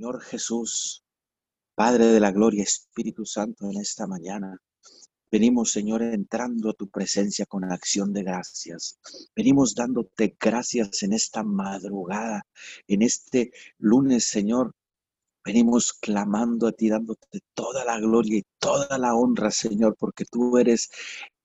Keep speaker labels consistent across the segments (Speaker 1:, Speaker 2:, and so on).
Speaker 1: Señor Jesús, Padre de la Gloria, Espíritu Santo, en esta mañana. Venimos, Señor, entrando a tu presencia con acción de gracias. Venimos dándote gracias en esta madrugada, en este lunes, Señor. Venimos clamando a ti, dándote toda la gloria y toda la honra, Señor, porque tú eres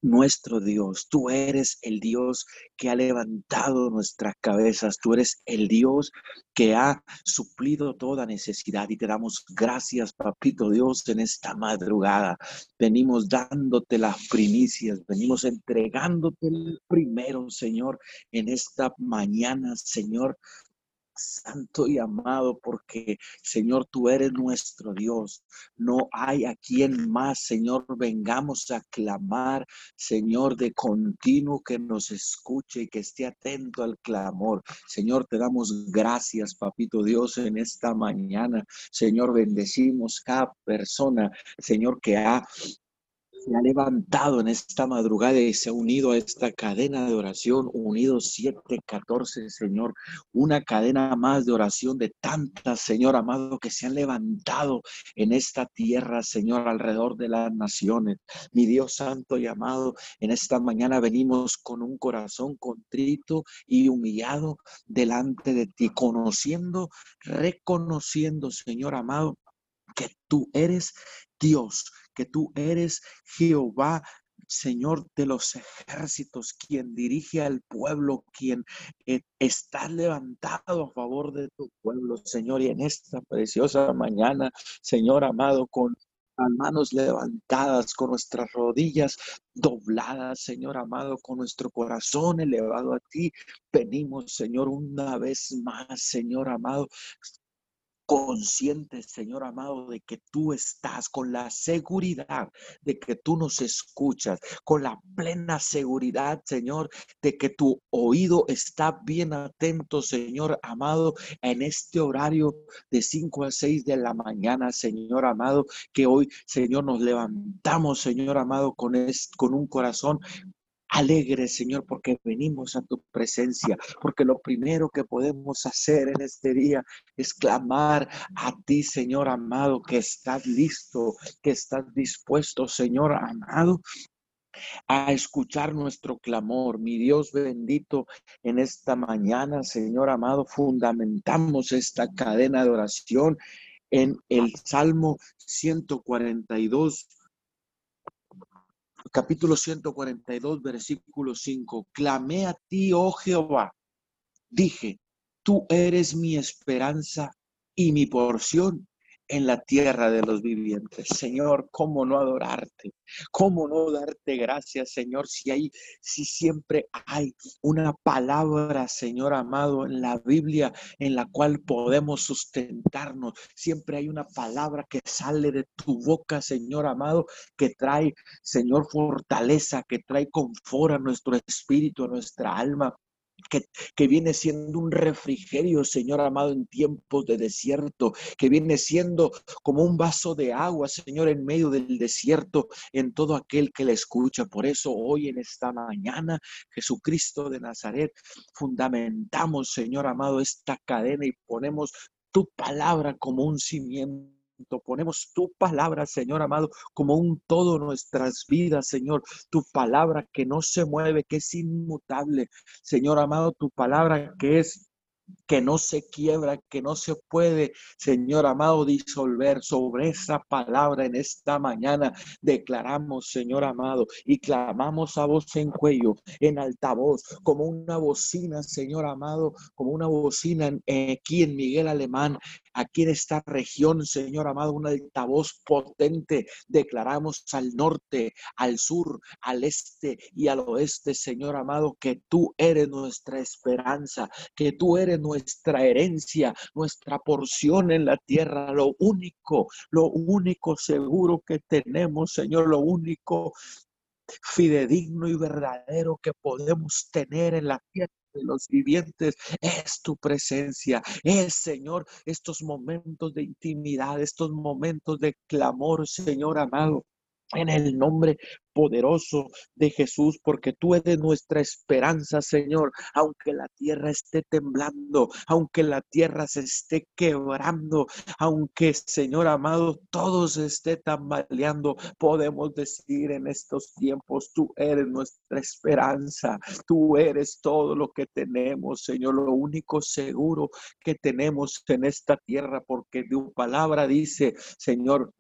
Speaker 1: nuestro Dios. Tú eres el Dios que ha levantado nuestras cabezas. Tú eres el Dios que ha suplido toda necesidad y te damos gracias, papito Dios, en esta madrugada. Venimos dándote las primicias, venimos entregándote el primero, Señor, en esta mañana, Señor santo y amado, porque Señor, tú eres nuestro Dios. No hay a quien más, Señor, vengamos a clamar, Señor, de continuo que nos escuche y que esté atento al clamor. Señor, te damos gracias, papito Dios, en esta mañana. Señor, bendecimos cada persona, Señor, que ha se ha levantado en esta madrugada y se ha unido a esta cadena de oración, unidos 714, Señor, una cadena más de oración de tantas, Señor amado, que se han levantado en esta tierra, Señor, alrededor de las naciones. Mi Dios santo y amado, en esta mañana venimos con un corazón contrito y humillado delante de ti, conociendo, reconociendo, Señor amado, que tú eres Dios, que tú eres Jehová, Señor de los ejércitos, quien dirige al pueblo, quien eh, está levantado a favor de tu pueblo, Señor. Y en esta preciosa mañana, Señor amado, con las manos levantadas, con nuestras rodillas dobladas, Señor amado, con nuestro corazón elevado a ti, venimos, Señor, una vez más, Señor amado, conscientes, Señor amado, de que tú estás con la seguridad de que tú nos escuchas, con la plena seguridad, Señor, de que tu oído está bien atento, Señor amado, en este horario de 5 a 6 de la mañana, Señor amado, que hoy, Señor, nos levantamos, Señor amado, con, con un corazón alegre, Señor, porque venimos a tu presencia, porque lo primero que podemos hacer en este día es clamar a ti, Señor amado, que estás listo, que estás dispuesto, Señor amado, a escuchar nuestro clamor. Mi Dios bendito, en esta mañana, Señor amado, fundamentamos esta cadena de oración en el Salmo 142 capítulo 142, versículo 5. Clamé a ti, oh Jehová. Dije, tú eres mi esperanza y mi porción en la tierra de los vivientes. Señor, ¿cómo no adorarte? ¿Cómo no darte gracias, Señor? Si hay, si siempre hay una palabra, Señor amado, en la Biblia en la cual podemos sustentarnos. Siempre hay una palabra que sale de tu boca, Señor amado, que trae, Señor, fortaleza, que trae confort a nuestro espíritu, a nuestra alma que, viene siendo un refrigerio, Señor amado, en tiempos de desierto, que viene siendo como un vaso de agua, Señor, en medio del desierto, en todo aquel que le escucha. Por eso hoy en esta mañana, Jesucristo de Nazaret, fundamentamos, Señor amado, esta cadena y ponemos tu palabra como un cimiento Ponemos tu palabra, Señor amado, como un todo nuestras vidas, Señor. Tu palabra que no se mueve, que es inmutable. Señor amado, tu palabra que es que no se quiebra, que no se puede, Señor amado, disolver sobre esa palabra en esta mañana. Declaramos, Señor amado, y clamamos a voz en cuello, en altavoz, como una bocina, Señor amado, como una bocina aquí en Miguel Alemán, aquí en esta región, Señor amado, un altavoz potente. Declaramos al norte, al sur, al este y al oeste, Señor amado, que tú eres nuestra esperanza, que tú eres nuestra herencia, nuestra porción en la tierra, lo único, lo único seguro que tenemos, Señor, lo único fidedigno y verdadero que podemos tener en la tierra de los vivientes es tu presencia, es Señor estos momentos de intimidad, estos momentos de clamor, Señor amado en el nombre poderoso de Jesús, porque tú eres nuestra esperanza, Señor, aunque la tierra esté temblando, aunque la tierra se esté quebrando, aunque, Señor amado, todo se esté tambaleando, podemos decir en estos tiempos, tú eres nuestra esperanza, tú eres todo lo que tenemos, Señor, lo único seguro que tenemos en esta tierra, porque tu palabra dice, Señor,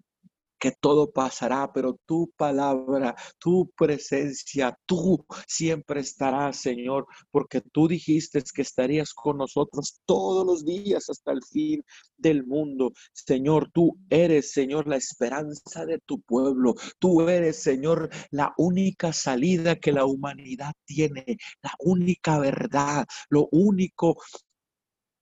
Speaker 1: que todo pasará, pero tu palabra, tu presencia, tú siempre estarás, Señor, porque tú dijiste que estarías con nosotros todos los días hasta el fin del mundo. Señor, tú eres, Señor, la esperanza de tu pueblo. Tú eres, Señor, la única salida que la humanidad tiene, la única verdad, lo único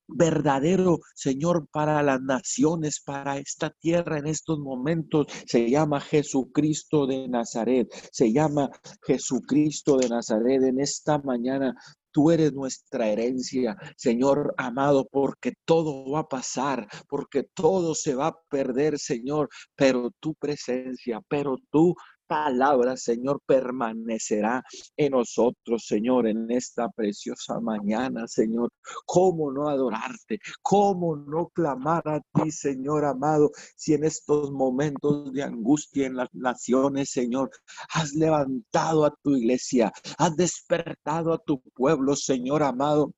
Speaker 1: verdadero Señor para las naciones, para esta tierra en estos momentos. Se llama Jesucristo de Nazaret. Se llama Jesucristo de Nazaret. En esta mañana Tú eres nuestra herencia, Señor amado, porque todo va a pasar, porque todo se va a perder, Señor, pero tu presencia, pero tú palabra, Señor, permanecerá en nosotros, Señor, en esta preciosa mañana, Señor. ¿Cómo no adorarte? ¿Cómo no clamar a ti, Señor amado? Si en estos momentos de angustia en las naciones, Señor, has levantado a tu iglesia, has despertado a tu pueblo, Señor amado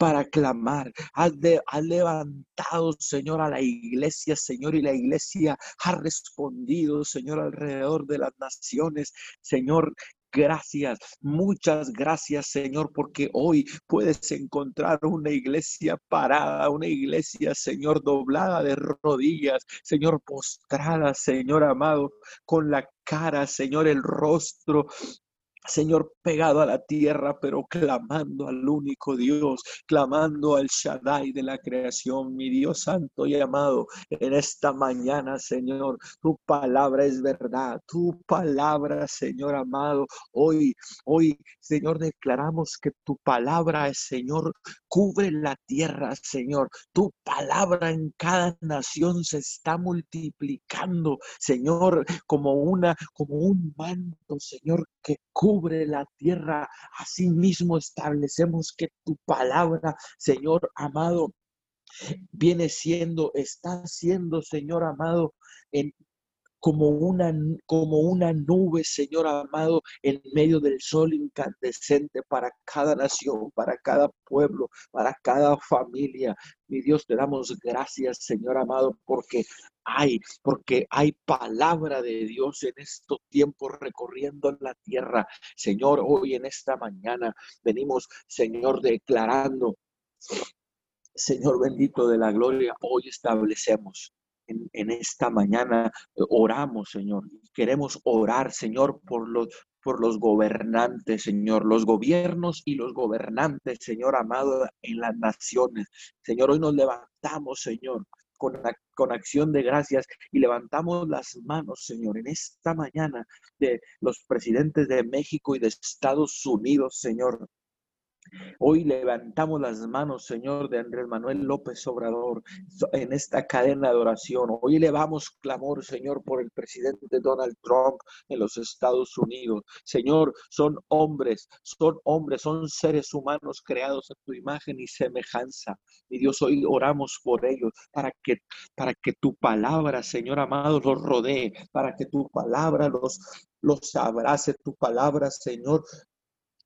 Speaker 1: para clamar. Has, levantado, Señor, a la iglesia, Señor, y la iglesia ha respondido, Señor, alrededor de las naciones. Señor, Gracias, muchas gracias Señor, porque hoy puedes encontrar una iglesia parada, una iglesia, Señor, doblada de rodillas, Señor, postrada, Señor amado, con la cara, Señor, el rostro Señor, pegado a la tierra, pero clamando al único Dios, clamando al Shaddai de la creación, mi Dios santo y amado, en esta mañana, Señor, tu palabra es verdad, tu palabra, Señor amado, hoy, hoy, Señor, declaramos que tu palabra, Señor, cubre la tierra, Señor, tu palabra en cada nación se está multiplicando, Señor, como una, como un manto, Señor, que cubre la tierra. Asimismo establecemos que tu palabra, Señor amado, viene siendo, está siendo, Señor amado, en como una, como una nube, Señor amado, en medio del sol incandescente para cada nación, para cada pueblo, para cada familia. Mi Dios, te damos gracias, Señor amado, porque hay, porque hay palabra de Dios en estos tiempos recorriendo la tierra. Señor, hoy en esta mañana venimos, Señor, declarando Señor bendito de la gloria, hoy establecemos en, esta mañana eh, oramos, Señor. Queremos orar, Señor, por los, por los gobernantes, Señor, los gobiernos y los gobernantes, Señor amado, en las naciones. Señor, hoy nos levantamos, Señor, con, con, acción de gracias y levantamos las manos, Señor, en esta mañana de los presidentes de México y de Estados Unidos, Señor. Hoy levantamos las manos, Señor, de Andrés Manuel López Obrador en esta cadena de oración. Hoy elevamos clamor, Señor, por el presidente Donald Trump en los Estados Unidos. Señor, son hombres, son hombres, son seres humanos creados a tu imagen y semejanza. Y Dios, hoy oramos por ellos para que, para que tu palabra, Señor amado, los rodee, para que tu palabra los, los abrace, tu palabra, Señor,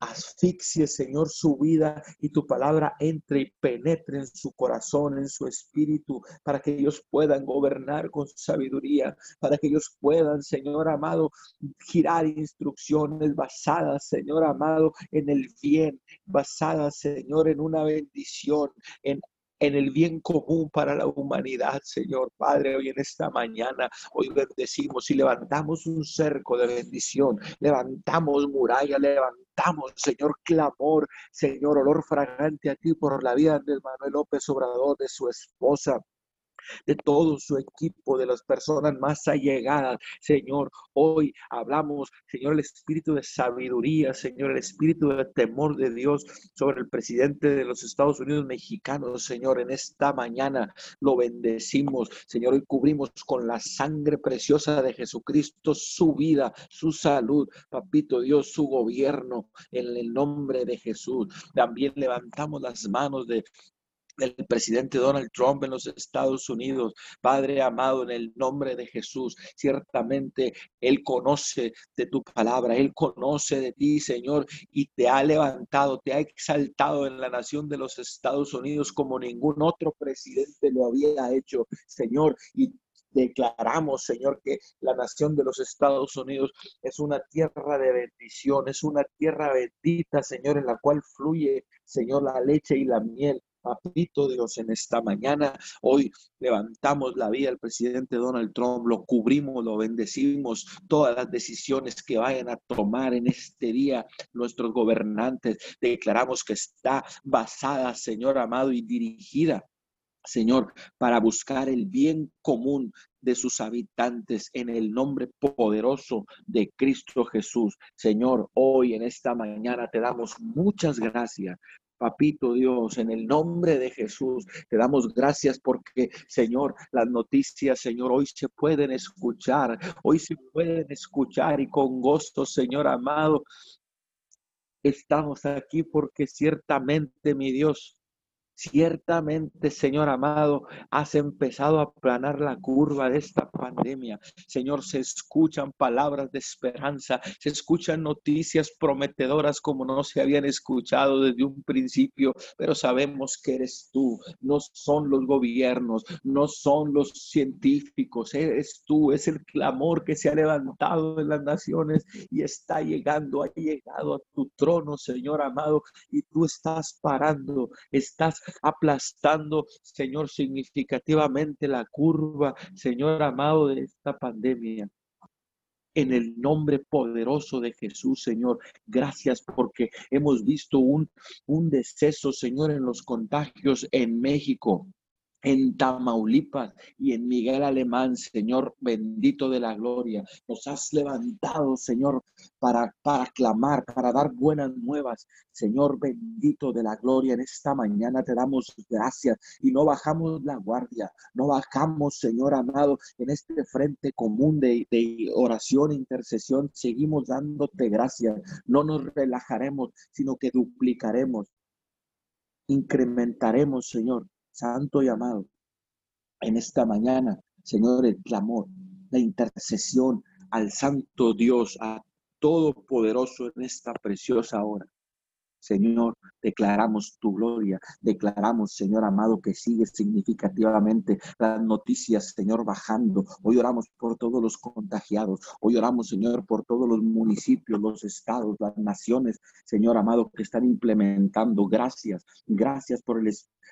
Speaker 1: asfixie, Señor, su vida y tu palabra entre y penetre en su corazón, en su espíritu, para que ellos puedan gobernar con sabiduría, para que ellos puedan, Señor amado, girar instrucciones basadas, Señor amado, en el bien, basadas, Señor, en una bendición, en en el bien común para la humanidad, Señor Padre, hoy en esta mañana, hoy bendecimos y levantamos un cerco de bendición, levantamos muralla, levantamos, Señor, clamor, Señor, olor fragante a ti por la vida de Manuel López Obrador, de su esposa, de todo su equipo, de las personas más allegadas. Señor, hoy hablamos, Señor, el espíritu de sabiduría, Señor, el espíritu de temor de Dios sobre el presidente de los Estados Unidos mexicanos, Señor, en esta mañana lo bendecimos, Señor, y cubrimos con la sangre preciosa de Jesucristo su vida, su salud, papito Dios, su gobierno, en el nombre de Jesús. También levantamos las manos de del presidente Donald Trump en los Estados Unidos. Padre amado, en el nombre de Jesús, ciertamente Él conoce de tu palabra, Él conoce de ti, Señor, y te ha levantado, te ha exaltado en la nación de los Estados Unidos como ningún otro presidente lo había hecho, Señor, y declaramos, Señor, que la nación de los Estados Unidos es una tierra de bendición, es una tierra bendita, Señor, en la cual fluye, Señor, la leche y la miel. Papito Dios, en esta mañana, hoy levantamos la vida del presidente Donald Trump, lo cubrimos, lo bendecimos, todas las decisiones que vayan a tomar en este día nuestros gobernantes, declaramos que está basada, Señor amado, y dirigida Señor, para buscar el bien común de sus habitantes en el nombre poderoso de Cristo Jesús. Señor, hoy en esta mañana te damos muchas gracias Papito Dios, en el nombre de Jesús, te damos gracias porque, Señor, las noticias, Señor, hoy se pueden escuchar, hoy se pueden escuchar y con gusto, Señor amado, estamos aquí porque ciertamente, mi Dios, Ciertamente, Señor amado, has empezado a planar la curva de esta pandemia. Señor, se escuchan palabras de esperanza, se escuchan noticias prometedoras como no se habían escuchado desde un principio, pero sabemos que eres tú, no son los gobiernos, no son los científicos, eres tú, es el clamor que se ha levantado en las naciones y está llegando, ha llegado a tu trono, Señor amado, y tú estás parando, estás aplastando, Señor, significativamente la curva, Señor amado, de esta pandemia. En el nombre poderoso de Jesús, Señor, gracias porque hemos visto un, un deceso, Señor, en los contagios en México en Tamaulipas y en Miguel Alemán, Señor bendito de la gloria. Nos has levantado, Señor, para, para clamar, para dar buenas nuevas. Señor bendito de la gloria, en esta mañana te damos gracias y no bajamos la guardia, no bajamos, Señor amado, en este frente común de, de oración e intercesión. Seguimos dándote gracias. No nos relajaremos, sino que duplicaremos, incrementaremos, Señor santo y amado, en esta mañana, Señor, el clamor, la intercesión al santo Dios, a todopoderoso en esta preciosa hora. Señor, declaramos tu gloria, declaramos, Señor amado, que sigue significativamente las noticias, Señor, bajando. Hoy oramos por todos los contagiados, hoy oramos, Señor, por todos los municipios, los estados, las naciones, Señor amado, que están implementando. Gracias, gracias por el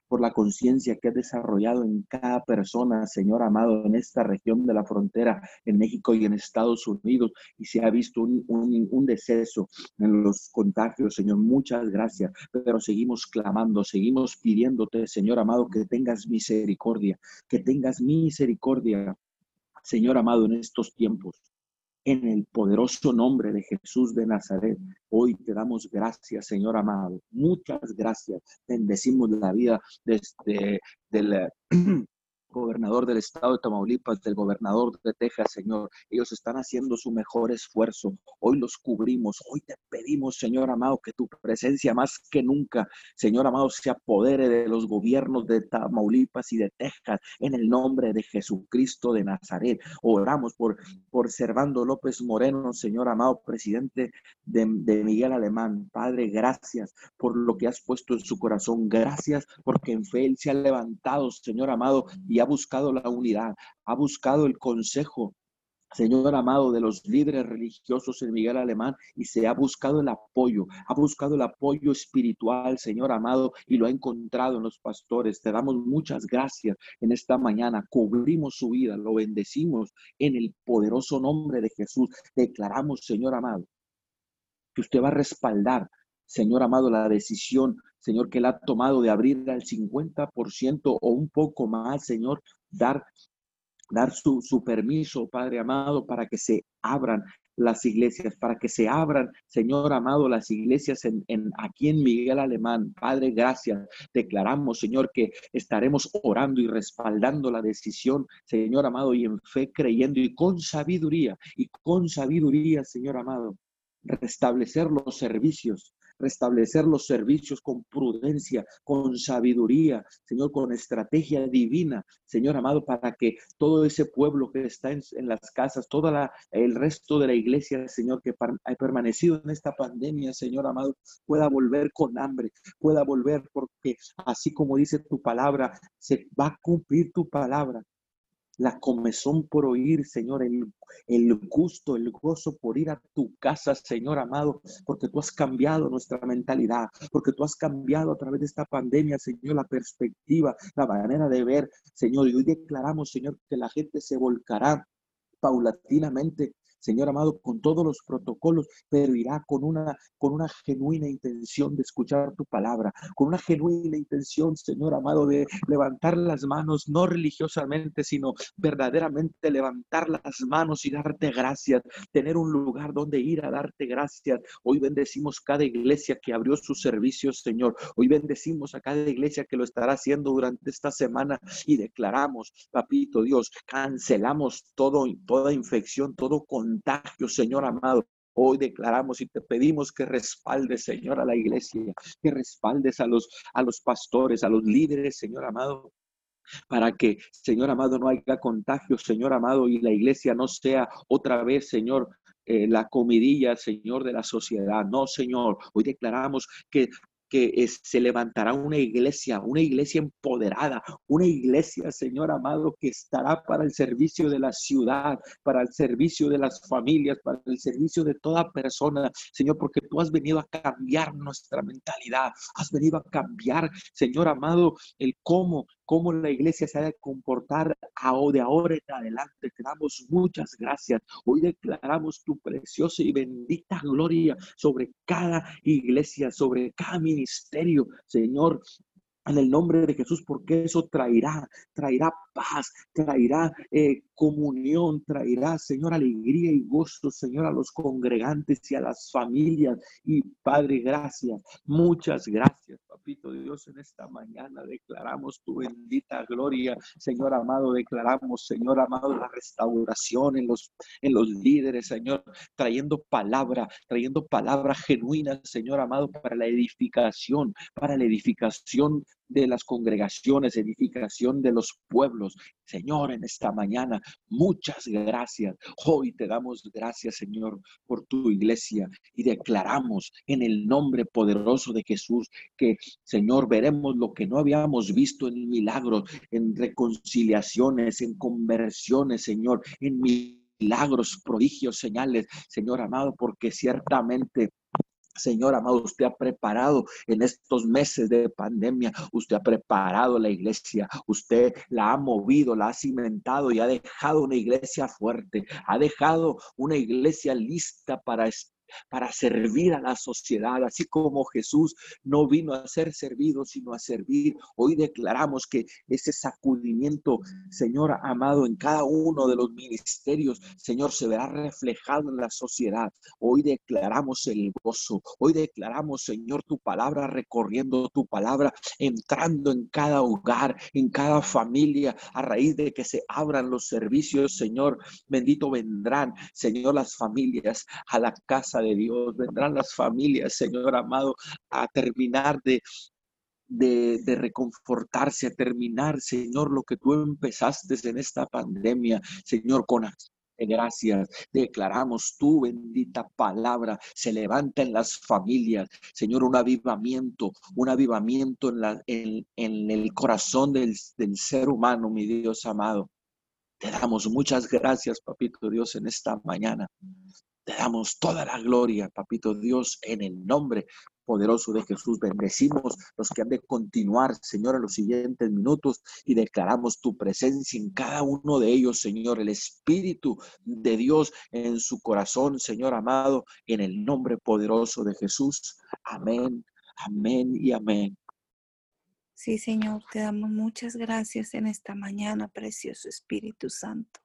Speaker 1: por la conciencia que has desarrollado en cada persona, Señor amado, en esta región de la frontera, en México y en Estados Unidos, y se ha visto un, un, un deceso en los contagios, Señor. Muchas gracias, pero seguimos clamando, seguimos pidiéndote, Señor amado, que tengas misericordia, que tengas misericordia, Señor amado, en estos tiempos. En el poderoso nombre de Jesús de Nazaret, hoy te damos gracias, Señor amado. Muchas gracias. Bendecimos la vida de este, del gobernador del estado de Tamaulipas, del gobernador de Texas, Señor. Ellos están haciendo su mejor esfuerzo. Hoy los cubrimos. Hoy te pedimos, Señor amado, que tu presencia más que nunca, Señor amado, se apodere de los gobiernos de Tamaulipas y de Texas en el nombre de Jesucristo de Nazaret. Oramos por, por Servando López Moreno, Señor amado, presidente de, de Miguel Alemán. Padre, gracias por lo que has puesto en su corazón. Gracias porque en fe él se ha levantado, Señor amado, y ha buscado la unidad, ha buscado el consejo, Señor amado, de los líderes religiosos en Miguel Alemán y se ha buscado el apoyo, ha buscado el apoyo espiritual, Señor amado, y lo ha encontrado en los pastores. Te damos muchas gracias en esta mañana. Cubrimos su vida, lo bendecimos en el poderoso nombre de Jesús. Declaramos, Señor amado, que usted va a respaldar, Señor amado, la decisión Señor, que Él ha tomado de abrir al 50% o un poco más, Señor, dar dar su, su, permiso, Padre amado, para que se abran las iglesias, para que se abran, Señor amado, las iglesias en, en, aquí en Miguel Alemán. Padre, gracias. Declaramos, Señor, que estaremos orando y respaldando la decisión, Señor amado, y en fe creyendo y con sabiduría, y con sabiduría, Señor amado, restablecer los servicios, restablecer los servicios con prudencia, con sabiduría, Señor, con estrategia divina, Señor amado, para que todo ese pueblo que está en, las casas, todo el resto de la iglesia, Señor, que ha permanecido en esta pandemia, Señor amado, pueda volver con hambre, pueda volver porque así como dice tu palabra, se va a cumplir tu palabra la comezón por oír, Señor, el, el gusto, el gozo por ir a tu casa, Señor amado, porque tú has cambiado nuestra mentalidad, porque tú has cambiado a través de esta pandemia, Señor, la perspectiva, la manera de ver, Señor. Y hoy declaramos, Señor, que la gente se volcará paulatinamente Señor amado, con todos los protocolos, pero irá con una, con una genuina intención de escuchar tu palabra, con una genuina intención, Señor amado, de levantar las manos, no religiosamente, sino verdaderamente levantar las manos y darte gracias, tener un lugar donde ir a darte gracias. Hoy bendecimos cada iglesia que abrió sus servicios, Señor. Hoy bendecimos a cada iglesia que lo estará haciendo durante esta semana y declaramos, papito Dios, cancelamos todo, toda infección, todo con contagio, Señor amado. Hoy declaramos y te pedimos que respaldes, Señor, a la iglesia, que respaldes a los, a los pastores, a los líderes, Señor amado, para que, Señor amado, no haya contagio, Señor amado, y la iglesia no sea otra vez, Señor, eh, la comidilla, Señor, de la sociedad. No, Señor, hoy declaramos que que se levantará una iglesia, una iglesia empoderada, una iglesia, Señor amado, que estará para el servicio de la ciudad, para el servicio de las familias, para el servicio de toda persona, Señor, porque tú has venido a cambiar nuestra mentalidad, has venido a cambiar, Señor amado, el cómo cómo la iglesia se ha de comportar de ahora en adelante. Te damos muchas gracias. Hoy declaramos tu preciosa y bendita gloria sobre cada iglesia, sobre cada ministerio. Señor, en el nombre de Jesús, porque eso traerá, traerá paz, traerá eh, comunión, traerá, Señor, alegría y gozo, Señor, a los congregantes y a las familias. Y Padre, gracias, muchas gracias, Papito Dios, en esta mañana declaramos tu bendita gloria, Señor amado, declaramos, Señor amado, la restauración en los, en los líderes, Señor, trayendo palabra, trayendo palabra genuina, Señor amado, para la edificación, para la edificación de las congregaciones, edificación de los pueblos. Señor, en esta mañana, muchas gracias. Hoy te damos gracias, Señor, por tu iglesia y declaramos en el nombre poderoso de Jesús que, Señor, veremos lo que no habíamos visto en milagros, en reconciliaciones, en conversiones, Señor, en milagros, prodigios, señales, Señor amado, porque ciertamente Señor amado, usted ha preparado en estos meses de pandemia, usted ha preparado la iglesia, usted la ha movido, la ha cimentado y ha dejado una iglesia fuerte, ha dejado una iglesia lista para para servir a la sociedad, así como Jesús no vino a ser servido, sino a servir. Hoy declaramos que ese sacudimiento, Señor amado, en cada uno de los ministerios, Señor, se verá reflejado en la sociedad. Hoy declaramos el gozo, hoy declaramos, Señor, tu palabra recorriendo tu palabra, entrando en cada hogar, en cada familia, a raíz de que se abran los servicios, Señor, bendito vendrán, Señor, las familias a la casa de Dios. Vendrán las familias, Señor amado, a terminar de, de, reconfortarse, a terminar, Señor, lo que tú empezaste en esta pandemia, Señor, con gracias. Declaramos tu bendita palabra. Se levanta en las familias, Señor, un avivamiento, un avivamiento en, la, en, en el corazón del, del ser humano, mi Dios amado. Te damos muchas gracias, Papito Dios, en esta mañana. Te damos toda la gloria, papito Dios, en el nombre poderoso de Jesús. Bendecimos los que han de continuar, Señor, en los siguientes minutos y declaramos tu presencia en cada uno de ellos, Señor, el Espíritu de Dios en su corazón, Señor amado, en el nombre poderoso de Jesús. Amén, amén y amén.
Speaker 2: Sí, Señor, te damos muchas gracias en esta mañana, precioso Espíritu Santo.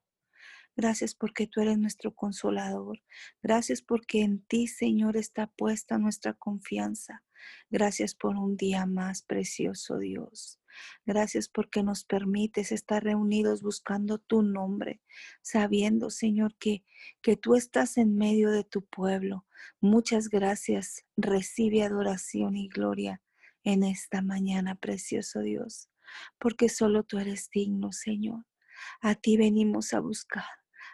Speaker 2: Gracias porque tú eres nuestro consolador. Gracias porque en ti, Señor, está puesta nuestra confianza. Gracias por un día más, precioso Dios. Gracias porque nos permites estar reunidos buscando tu nombre, sabiendo, Señor, que, que tú estás en medio de tu pueblo. Muchas gracias. Recibe adoración y gloria en esta mañana, precioso Dios, porque solo tú eres digno, Señor. A ti venimos a buscar.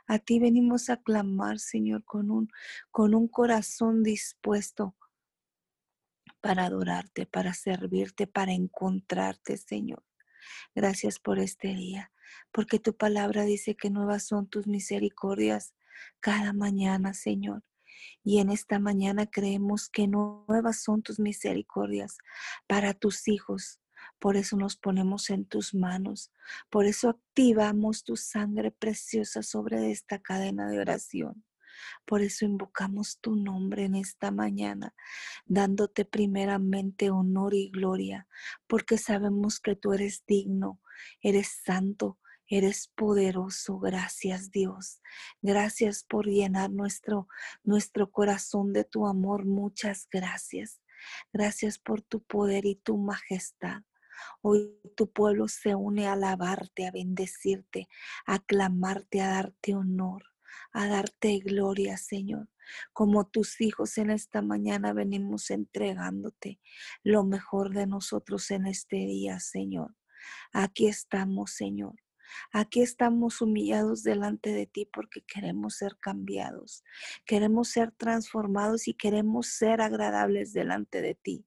Speaker 2: A ti venimos a clamar, Señor, con un, con un corazón dispuesto para adorarte, para servirte, para encontrarte, Señor. Gracias por este día, porque tu palabra dice que nuevas son tus misericordias cada mañana, Señor. Y en esta mañana creemos que nuevas son tus misericordias para tus hijos, por eso nos ponemos en tus manos. Por eso activamos tu sangre preciosa sobre esta cadena de oración. Por eso invocamos tu nombre en esta mañana, dándote primeramente honor y gloria, porque sabemos que tú eres digno, eres santo, Eres poderoso, gracias Dios. Gracias por llenar nuestro, nuestro corazón de tu amor. Muchas gracias. Gracias por tu poder y tu majestad. Hoy tu pueblo se une a alabarte, a bendecirte, a clamarte, a darte honor, a darte gloria, Señor. Como tus hijos en esta mañana venimos entregándote lo mejor de nosotros en este día, Señor. Aquí estamos, Señor. Aquí estamos humillados delante de ti porque queremos ser cambiados, queremos ser transformados y queremos ser agradables delante de ti.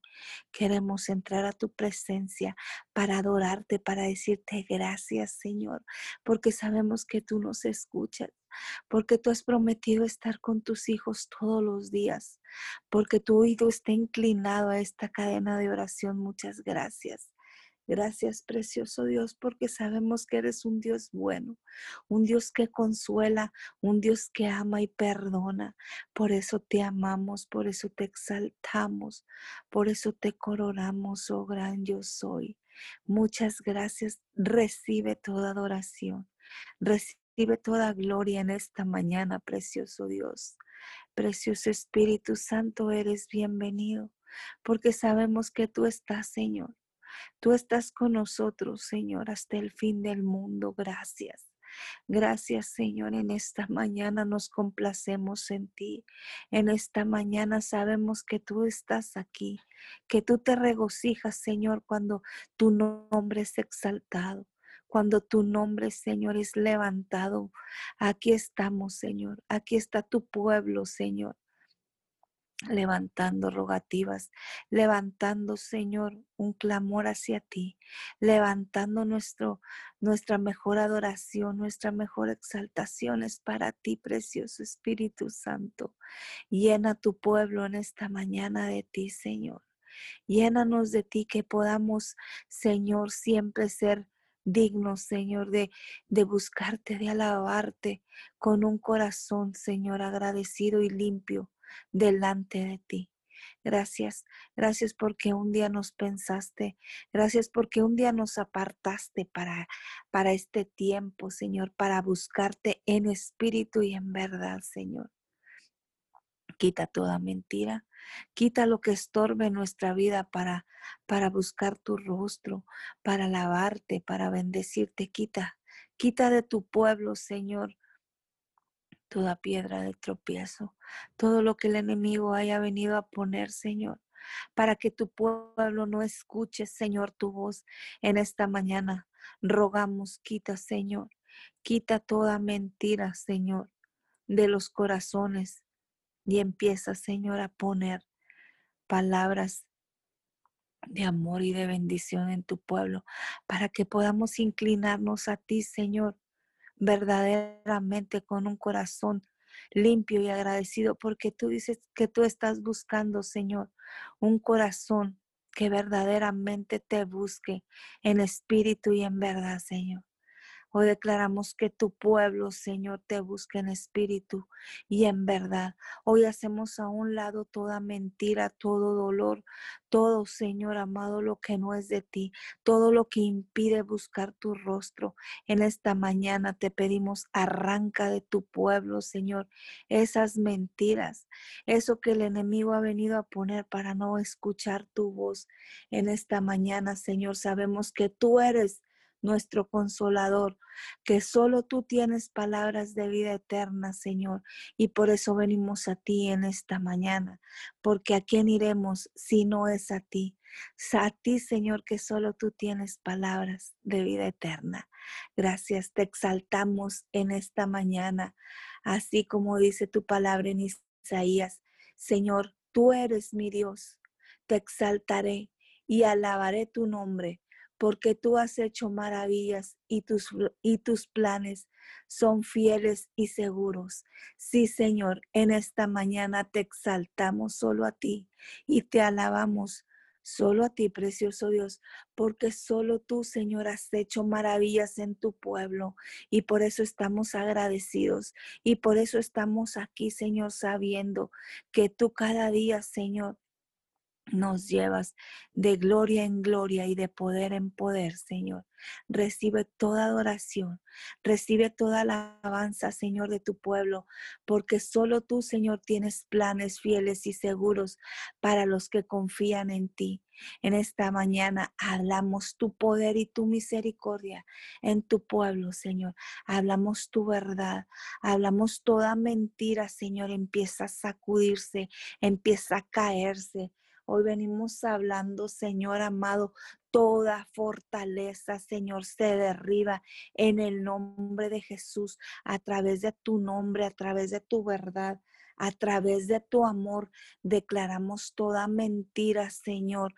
Speaker 2: Queremos entrar a tu presencia para adorarte, para decirte gracias, Señor, porque sabemos que tú nos escuchas porque tú has prometido estar con tus hijos todos los días, porque tu oído está inclinado a esta cadena de oración. Muchas gracias. Gracias, precioso Dios, porque sabemos que eres un Dios bueno, un Dios que consuela, un Dios que ama y perdona. Por eso te amamos, por eso te exaltamos, por eso te coronamos, oh gran yo soy. Muchas gracias. Recibe toda adoración. Recibe toda gloria en esta mañana, precioso Dios. Precioso Espíritu Santo, eres bienvenido, porque sabemos que tú estás, Señor Tú estás con nosotros, Señor, hasta el fin del mundo. Gracias. Gracias, Señor. En esta mañana nos complacemos en ti. En esta mañana sabemos que tú estás aquí, que tú te regocijas, Señor, cuando tu nombre es exaltado cuando tu nombre, Señor, es levantado. Aquí estamos, Señor. Aquí está tu pueblo, Señor levantando rogativas, levantando, Señor, un clamor hacia ti, levantando nuestro, nuestra mejor adoración, nuestra mejor exaltación es para ti, precioso Espíritu Santo. Llena tu pueblo en esta mañana de ti, Señor. Llénanos de ti, que podamos, Señor, siempre ser dignos, Señor, de, de buscarte, de alabarte con un corazón, Señor, agradecido y limpio delante de ti. Gracias, gracias porque un día nos pensaste, gracias porque un día nos apartaste para, para este tiempo, Señor, para buscarte en espíritu y en verdad, Señor. Quita toda mentira, quita lo que estorbe nuestra vida para, para buscar tu rostro, para alabarte, para bendecirte. Quita, quita de tu pueblo, Señor, toda piedra de tropiezo, todo lo que el enemigo haya venido a poner, Señor, para que tu pueblo no escuche, Señor, tu voz en esta mañana. Rogamos, quita, Señor, quita toda mentira, Señor, de los corazones y empieza, Señor, a poner palabras de amor y de bendición en tu pueblo, para que podamos inclinarnos a ti, Señor, verdaderamente con un corazón limpio y agradecido, porque tú dices que tú estás buscando, Señor, un corazón que verdaderamente te busque en espíritu y en verdad, Señor. Hoy declaramos que tu pueblo, Señor, te busca en espíritu y en verdad. Hoy hacemos a un lado toda mentira, todo dolor, todo, Señor amado, lo que no es de ti, todo lo que impide buscar tu rostro. En esta mañana te pedimos, arranca de tu pueblo, Señor, esas mentiras, eso que el enemigo ha venido a poner para no escuchar tu voz. En esta mañana, Señor, sabemos que tú eres nuestro consolador, que solo tú tienes palabras de vida eterna, Señor, y por eso venimos a ti en esta mañana, porque a quién iremos si no es a ti. A ti, Señor, que solo tú tienes palabras de vida eterna. Gracias, te exaltamos en esta mañana, así como dice tu palabra en Isaías. Señor, tú eres mi Dios, te exaltaré y alabaré tu nombre porque tú has hecho maravillas y tus, y tus planes son fieles y seguros. Sí, Señor, en esta mañana te exaltamos solo a ti y te alabamos solo a ti, precioso Dios, porque solo tú, Señor, has hecho maravillas en tu pueblo y por eso estamos agradecidos y por eso estamos aquí, Señor, sabiendo que tú cada día, Señor, nos llevas de gloria en gloria y de poder en poder, Señor. Recibe toda adoración, recibe toda la alabanza, Señor, de tu pueblo, porque solo tú, Señor, tienes planes fieles y seguros para los que confían en ti. En esta mañana hablamos tu poder y tu misericordia en tu pueblo, Señor. Hablamos tu verdad, hablamos toda mentira, Señor. Empieza a sacudirse, empieza a caerse Hoy venimos hablando, Señor amado, toda fortaleza, Señor, se derriba en el nombre de Jesús, a través de tu nombre, a través de tu verdad. A través de tu amor declaramos toda mentira, Señor,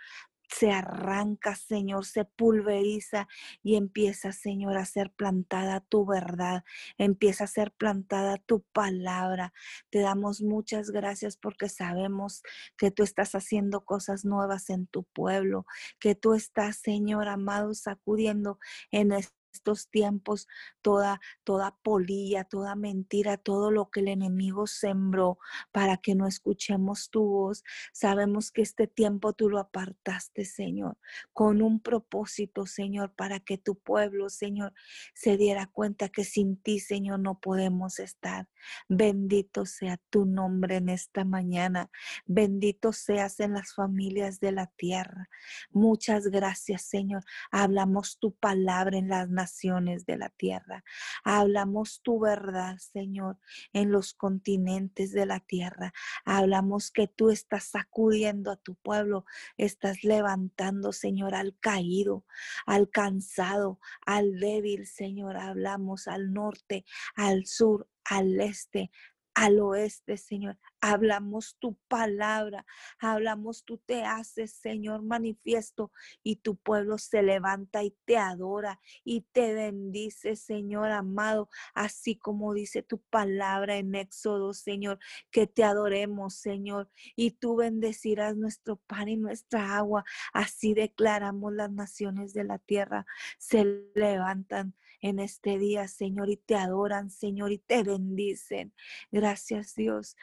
Speaker 2: se arranca, Señor, se pulveriza y empieza, Señor, a ser plantada tu verdad, empieza a ser plantada tu palabra. Te damos muchas gracias porque sabemos que tú estás haciendo cosas nuevas en tu pueblo, que tú estás, Señor amado, sacudiendo en este estos tiempos toda, toda polilla, toda mentira, todo lo que el enemigo sembró para que no escuchemos tu voz. Sabemos que este tiempo tú lo apartaste, Señor, con un propósito, Señor, para que tu pueblo, Señor, se diera cuenta que sin ti, Señor, no podemos estar. Bendito sea tu nombre en esta mañana. Bendito seas en las familias de la tierra. Muchas gracias, Señor. Hablamos tu palabra en las naciones de la tierra. Hablamos tu verdad, Señor, en los continentes de la tierra. Hablamos que tú estás sacudiendo a tu pueblo, estás levantando, Señor, al caído, al cansado, al débil, Señor. Hablamos al norte, al sur, al este, al oeste, Señor. Hablamos tu palabra, hablamos, tú te haces, Señor, manifiesto y tu pueblo se levanta y te adora y te bendice, Señor amado, así como dice tu palabra en Éxodo, Señor, que te adoremos, Señor, y tú bendecirás nuestro pan y nuestra agua. Así declaramos las naciones de la tierra, se levantan en este día, Señor, y te adoran, Señor, y te bendicen. Gracias, Dios.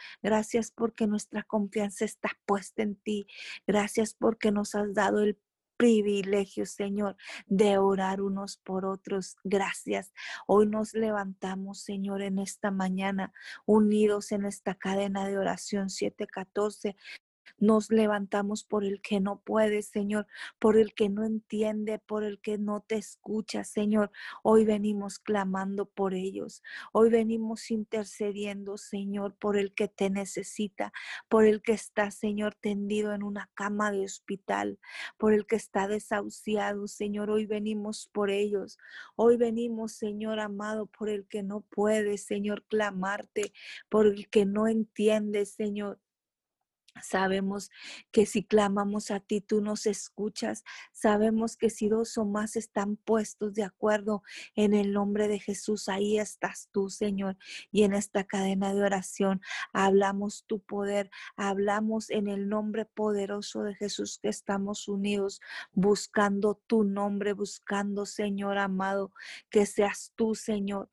Speaker 2: Gracias porque nuestra confianza está puesta en ti. Gracias porque nos has dado el privilegio, Señor, de orar unos por otros. Gracias. Hoy nos levantamos, Señor, en esta mañana, unidos en esta cadena de oración 714, nos levantamos por el que no puede, Señor, por el que no entiende, por el que no te escucha, Señor. Hoy venimos clamando por ellos. Hoy venimos intercediendo, Señor, por el que te necesita, por el que está, Señor, tendido en una cama de hospital, por el que está desahuciado, Señor. Hoy venimos por ellos. Hoy venimos, Señor amado, por el que no puede, Señor, clamarte, por el que no entiende, Señor Sabemos que si clamamos a ti, tú nos escuchas. Sabemos que si dos o más están puestos de acuerdo en el nombre de Jesús, ahí estás tú, Señor. Y en esta cadena de oración hablamos tu poder, hablamos en el nombre poderoso de Jesús que estamos unidos, buscando tu nombre, buscando, Señor amado, que seas tú, Señor,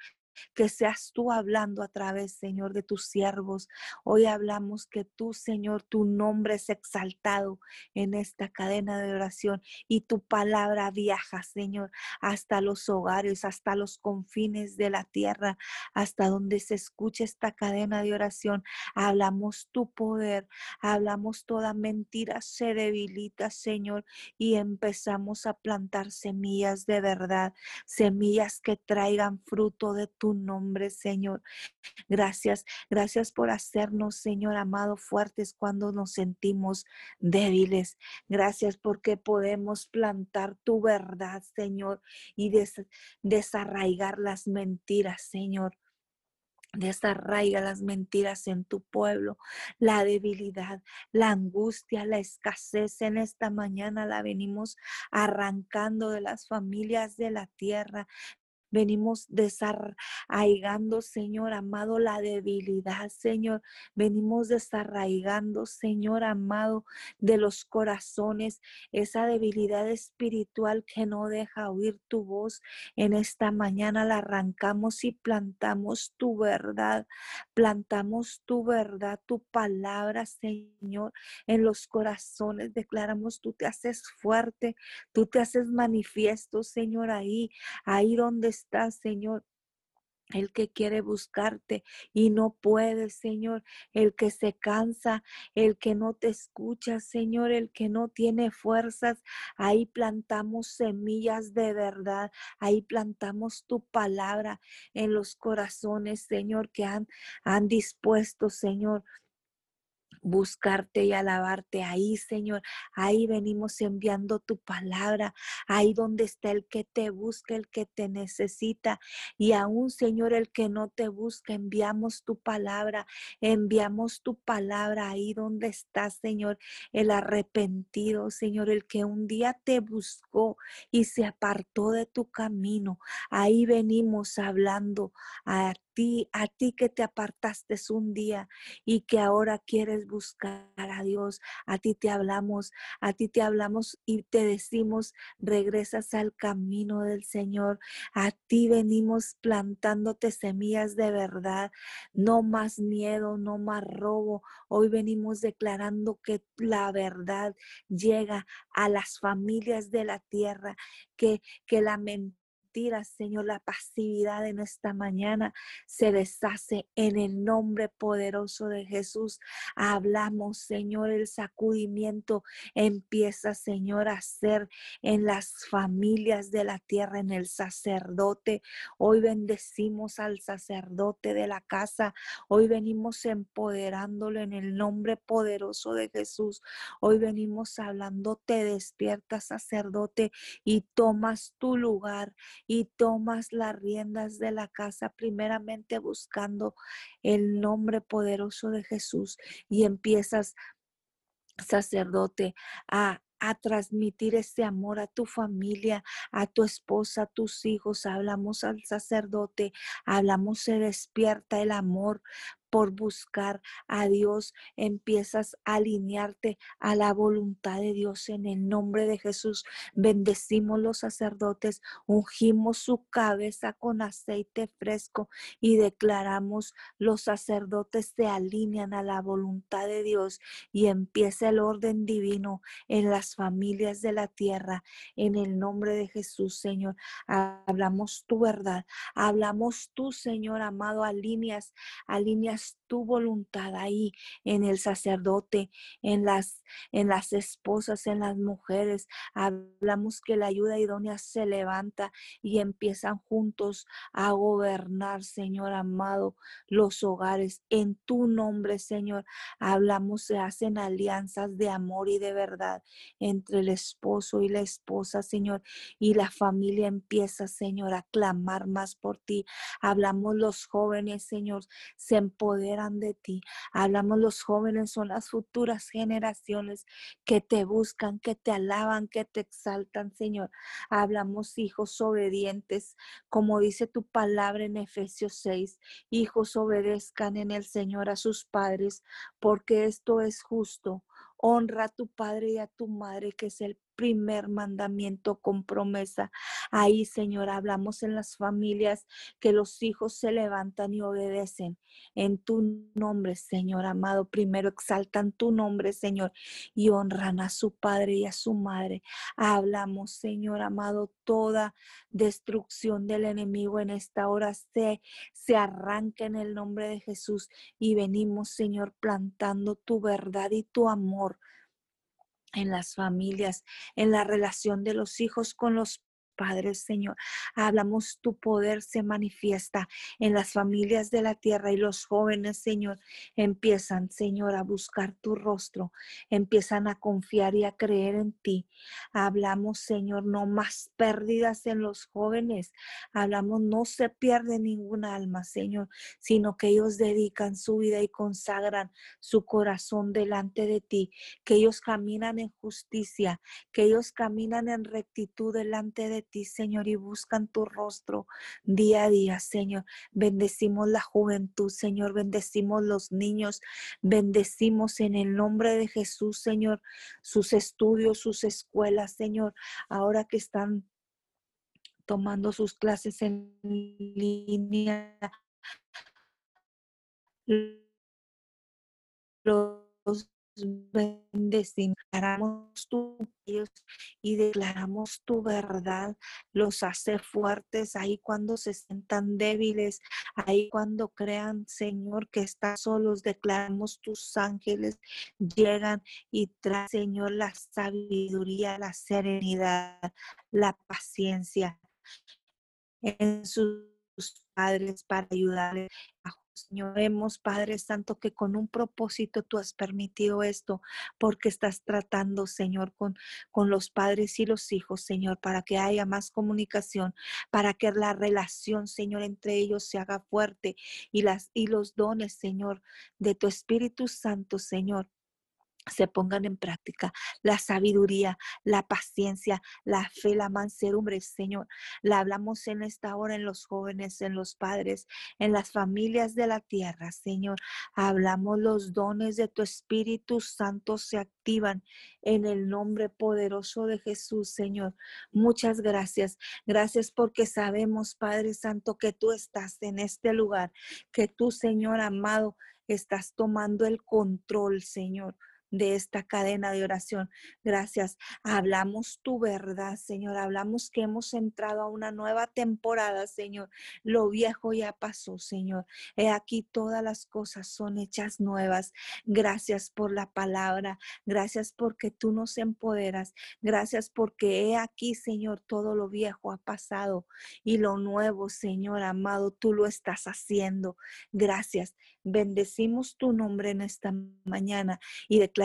Speaker 2: que seas tú hablando a través, Señor, de tus siervos. Hoy hablamos que tú, Señor, tu nombre es exaltado en esta cadena de oración y tu palabra viaja, Señor, hasta los hogares, hasta los confines de la tierra, hasta donde se escuche esta cadena de oración. Hablamos tu poder, hablamos toda mentira, se debilita, Señor, y empezamos a plantar semillas de verdad, semillas que traigan fruto de tu nombre, Señor. Gracias, gracias por hacernos, Señor amado, fuertes cuando nos sentimos débiles. Gracias porque podemos plantar tu verdad, Señor, y desarraigar las mentiras, Señor desarraiga las mentiras en tu pueblo, la debilidad, la angustia, la escasez. En esta mañana la venimos arrancando de las familias de la tierra. Venimos desarraigando, Señor amado, la debilidad, Señor. Venimos desarraigando, Señor amado, de los corazones, esa debilidad espiritual que no deja oír tu voz. En esta mañana la arrancamos y plantamos tu verdad. Plantamos tu verdad, tu palabra, Señor, en los corazones. Declaramos, tú te haces fuerte, tú te haces manifiesto, Señor, ahí, ahí donde Señor. El que quiere buscarte y no puede, Señor. El que se cansa, el que no te escucha, Señor. El que no tiene fuerzas. Ahí plantamos semillas de verdad. Ahí plantamos tu palabra en los corazones, Señor, que han, han dispuesto, Señor, buscarte y alabarte. Ahí, Señor, ahí venimos enviando tu palabra. Ahí donde está el que te busca, el que te necesita. Y aún, Señor, el que no te busca, enviamos tu palabra. Enviamos tu palabra ahí donde está, Señor, el arrepentido, Señor, el que un día te buscó y se apartó de tu camino. Ahí venimos hablando a ti, a ti que te apartaste un día y que ahora quieres buscar a Dios. A ti te hablamos, a ti te hablamos y te decimos, regresas al camino del Señor. A ti venimos plantándote semillas de verdad. No más miedo, no más robo. Hoy venimos declarando que la verdad llega a las familias de la tierra, que, que la mentira Señor, la pasividad en esta mañana se deshace en el nombre poderoso de Jesús. Hablamos, Señor, el sacudimiento empieza, Señor, a ser en las familias de la tierra, en el sacerdote. Hoy bendecimos al sacerdote de la casa. Hoy venimos empoderándolo en el nombre poderoso de Jesús. Hoy venimos hablando, te despiertas, sacerdote, y tomas tu lugar y tomas las riendas de la casa primeramente buscando el nombre poderoso de Jesús y empiezas, sacerdote, a a transmitir ese amor a tu familia, a tu esposa, a tus hijos. Hablamos al sacerdote, hablamos, se despierta el amor por buscar a Dios, empiezas a alinearte a la voluntad de Dios en el nombre de Jesús. Bendecimos los sacerdotes, ungimos su cabeza con aceite fresco y declaramos los sacerdotes se alinean a la voluntad de Dios y empieza el orden divino en las familias de la tierra. En el nombre de Jesús, Señor, hablamos tu verdad, hablamos tú, Señor amado, alineas, alineas just tu voluntad ahí en el sacerdote, en las, en las esposas, en las mujeres. Hablamos que la ayuda idónea se levanta y empiezan juntos a gobernar, Señor amado, los hogares. En tu nombre, Señor, hablamos, se hacen alianzas de amor y de verdad entre el esposo y la esposa, Señor, y la familia empieza, Señor, a clamar más por ti. Hablamos los jóvenes, Señor, se empoderan de ti. Hablamos los jóvenes, son las futuras generaciones que te buscan, que te alaban, que te exaltan, Señor. Hablamos hijos obedientes, como dice tu palabra en Efesios 6. Hijos obedezcan en el Señor a sus padres, porque esto es justo. Honra a tu padre y a tu madre, que es el primer mandamiento con promesa. Ahí, Señor, hablamos en las familias que los hijos se levantan y obedecen en tu nombre, Señor amado. Primero exaltan tu nombre, Señor, y honran a su padre y a su madre. Hablamos, Señor amado, toda destrucción del enemigo en esta hora se, se arranca en el nombre de Jesús y venimos, Señor, plantando tu verdad y tu amor en las familias, en la relación de los hijos con los Padre Señor. Hablamos tu poder se manifiesta en las familias de la tierra y los jóvenes, Señor, empiezan, Señor, a buscar tu rostro, empiezan a confiar y a creer en ti. Hablamos, Señor, no más pérdidas en los jóvenes. Hablamos, no se pierde ninguna alma, Señor, sino que ellos dedican su vida y consagran su corazón delante de ti, que ellos caminan en justicia, que ellos caminan en rectitud delante de ti, Señor, y buscan tu rostro día a día, Señor. Bendecimos la juventud, Señor, bendecimos los niños, bendecimos en el nombre de Jesús, Señor, sus estudios, sus escuelas, Señor, ahora que están tomando sus clases en línea. Los bendecimos, tu Dios y declaramos tu verdad, los hace fuertes ahí cuando se sientan débiles, ahí cuando crean, Señor, que están solos, declaramos tus ángeles llegan y traen, Señor, la sabiduría, la serenidad, la paciencia en sus padres para ayudarles a Señor, vemos, Padre Santo, que con un propósito tú has permitido esto, porque estás tratando, Señor, con, con los padres y los hijos, Señor, para que haya más comunicación, para que la relación, Señor, entre ellos se haga fuerte y, las, y los dones, Señor, de tu Espíritu Santo, Señor se pongan en práctica la sabiduría, la paciencia, la fe, la mansedumbre, Señor. La hablamos en esta hora en los jóvenes, en los padres, en las familias de la tierra, Señor. Hablamos los dones de tu Espíritu Santo se activan en el nombre poderoso de Jesús, Señor. Muchas gracias. Gracias porque sabemos, Padre Santo, que tú estás en este lugar, que tú, Señor amado, estás tomando el control, Señor de esta cadena de oración. Gracias. Hablamos tu verdad, Señor. Hablamos que hemos entrado a una nueva temporada, Señor. Lo viejo ya pasó, Señor. He aquí todas las cosas son hechas nuevas. Gracias por la palabra. Gracias porque tú nos empoderas. Gracias porque he aquí, Señor, todo lo viejo ha pasado y lo nuevo, Señor amado, tú lo estás haciendo. Gracias. Bendecimos tu nombre en esta mañana y declaramos,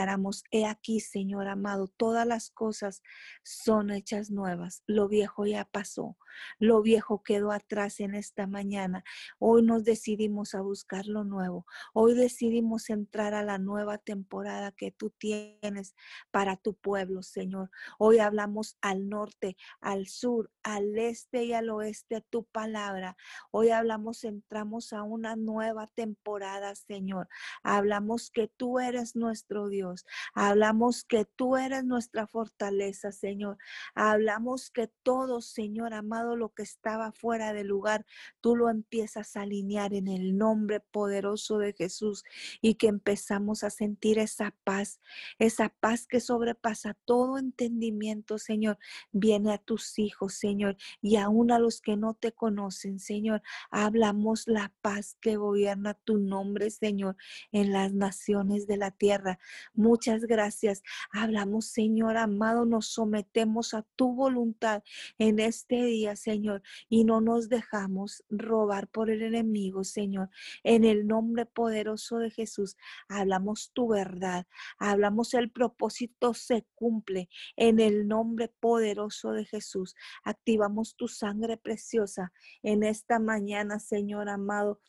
Speaker 2: he aquí, Señor amado, todas las cosas son hechas nuevas. Lo viejo ya pasó, lo viejo quedó atrás en esta mañana. Hoy nos decidimos a buscar lo nuevo. Hoy decidimos entrar a la nueva temporada que tú tienes para tu pueblo, Señor. Hoy hablamos al norte, al sur, al este y al oeste tu palabra. Hoy hablamos, entramos a una nueva temporada Señor. Hablamos que tú eres nuestro Dios. Hablamos que tú eres nuestra fortaleza, Señor. Hablamos que todo, Señor amado, lo que estaba fuera de lugar, tú lo empiezas a alinear en el nombre poderoso de Jesús y que empezamos a sentir esa paz, esa paz que sobrepasa todo entendimiento, Señor. Viene a tus hijos, Señor, y aún a los que no te conocen, Señor. Hablamos la paz que gobierna tu nombre nombre, Señor, en las naciones de la tierra. Muchas gracias. Hablamos, Señor amado, nos sometemos a tu voluntad en este día, Señor, y no nos dejamos robar por el enemigo, Señor. En el nombre poderoso de Jesús, hablamos tu verdad, hablamos el propósito se cumple en el nombre poderoso de Jesús. Activamos tu sangre preciosa en esta mañana, Señor amado,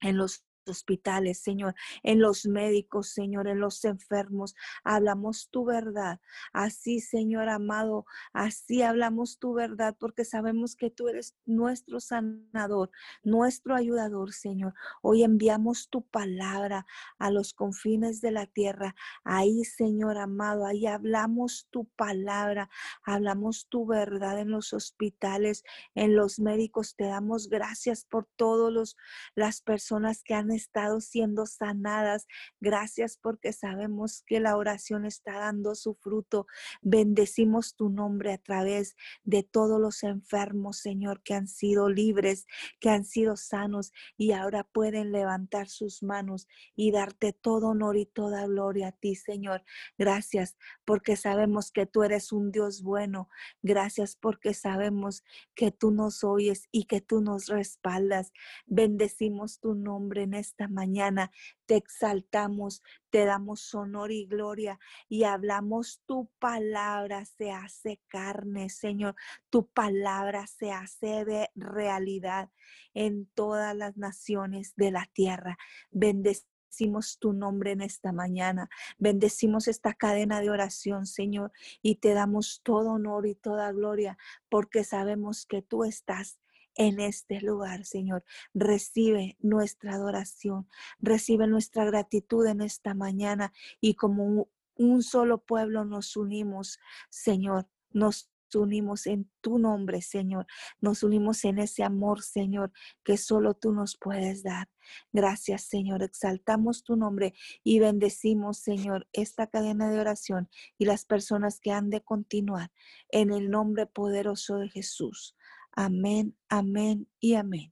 Speaker 2: en los hospitales, Señor, en los médicos, Señor, en los enfermos. Hablamos tu verdad. Así, Señor amado, así hablamos tu verdad porque sabemos que tú eres nuestro sanador, nuestro ayudador, Señor. Hoy enviamos tu palabra a los confines de la tierra. Ahí, Señor amado, ahí hablamos tu palabra, hablamos tu verdad en los hospitales, en los médicos. Te damos gracias por todas las personas que han estado siendo sanadas. Gracias porque sabemos que la oración está dando su fruto. Bendecimos tu nombre a través de todos los enfermos, Señor, que han sido libres, que han sido sanos y ahora pueden levantar sus manos y darte todo honor y toda gloria a ti, Señor. Gracias porque sabemos que tú eres un Dios bueno. Gracias porque sabemos que tú nos oyes y que tú nos respaldas. Bendecimos tu nombre en esta mañana. Te exaltamos, te damos honor y gloria y hablamos tu palabra se hace carne, Señor. Tu palabra se hace de realidad en todas las naciones de la tierra. Bendecimos tu nombre en esta mañana. Bendecimos esta cadena de oración, Señor, y te damos todo honor y toda gloria porque sabemos que tú estás en este lugar, Señor. Recibe nuestra adoración, recibe nuestra gratitud en esta mañana y como un, solo pueblo nos unimos, Señor. Nos unimos en tu nombre, Señor. Nos unimos en ese amor, Señor, que solo tú nos puedes dar. Gracias, Señor. Exaltamos tu nombre y bendecimos, Señor, esta cadena de oración y las personas que han de continuar en el nombre poderoso de Jesús. Amén, amén y amén.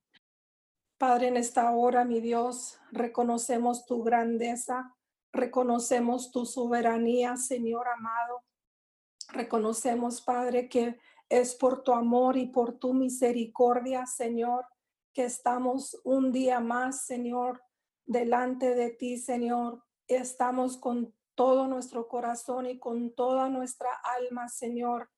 Speaker 3: Padre, en esta hora, mi Dios, reconocemos tu grandeza, reconocemos tu soberanía, Señor amado. Reconocemos, Padre, que es por tu amor y por tu misericordia, Señor, que estamos un día más, Señor, delante de ti, Señor. Estamos con todo nuestro corazón y con toda nuestra alma, Señor,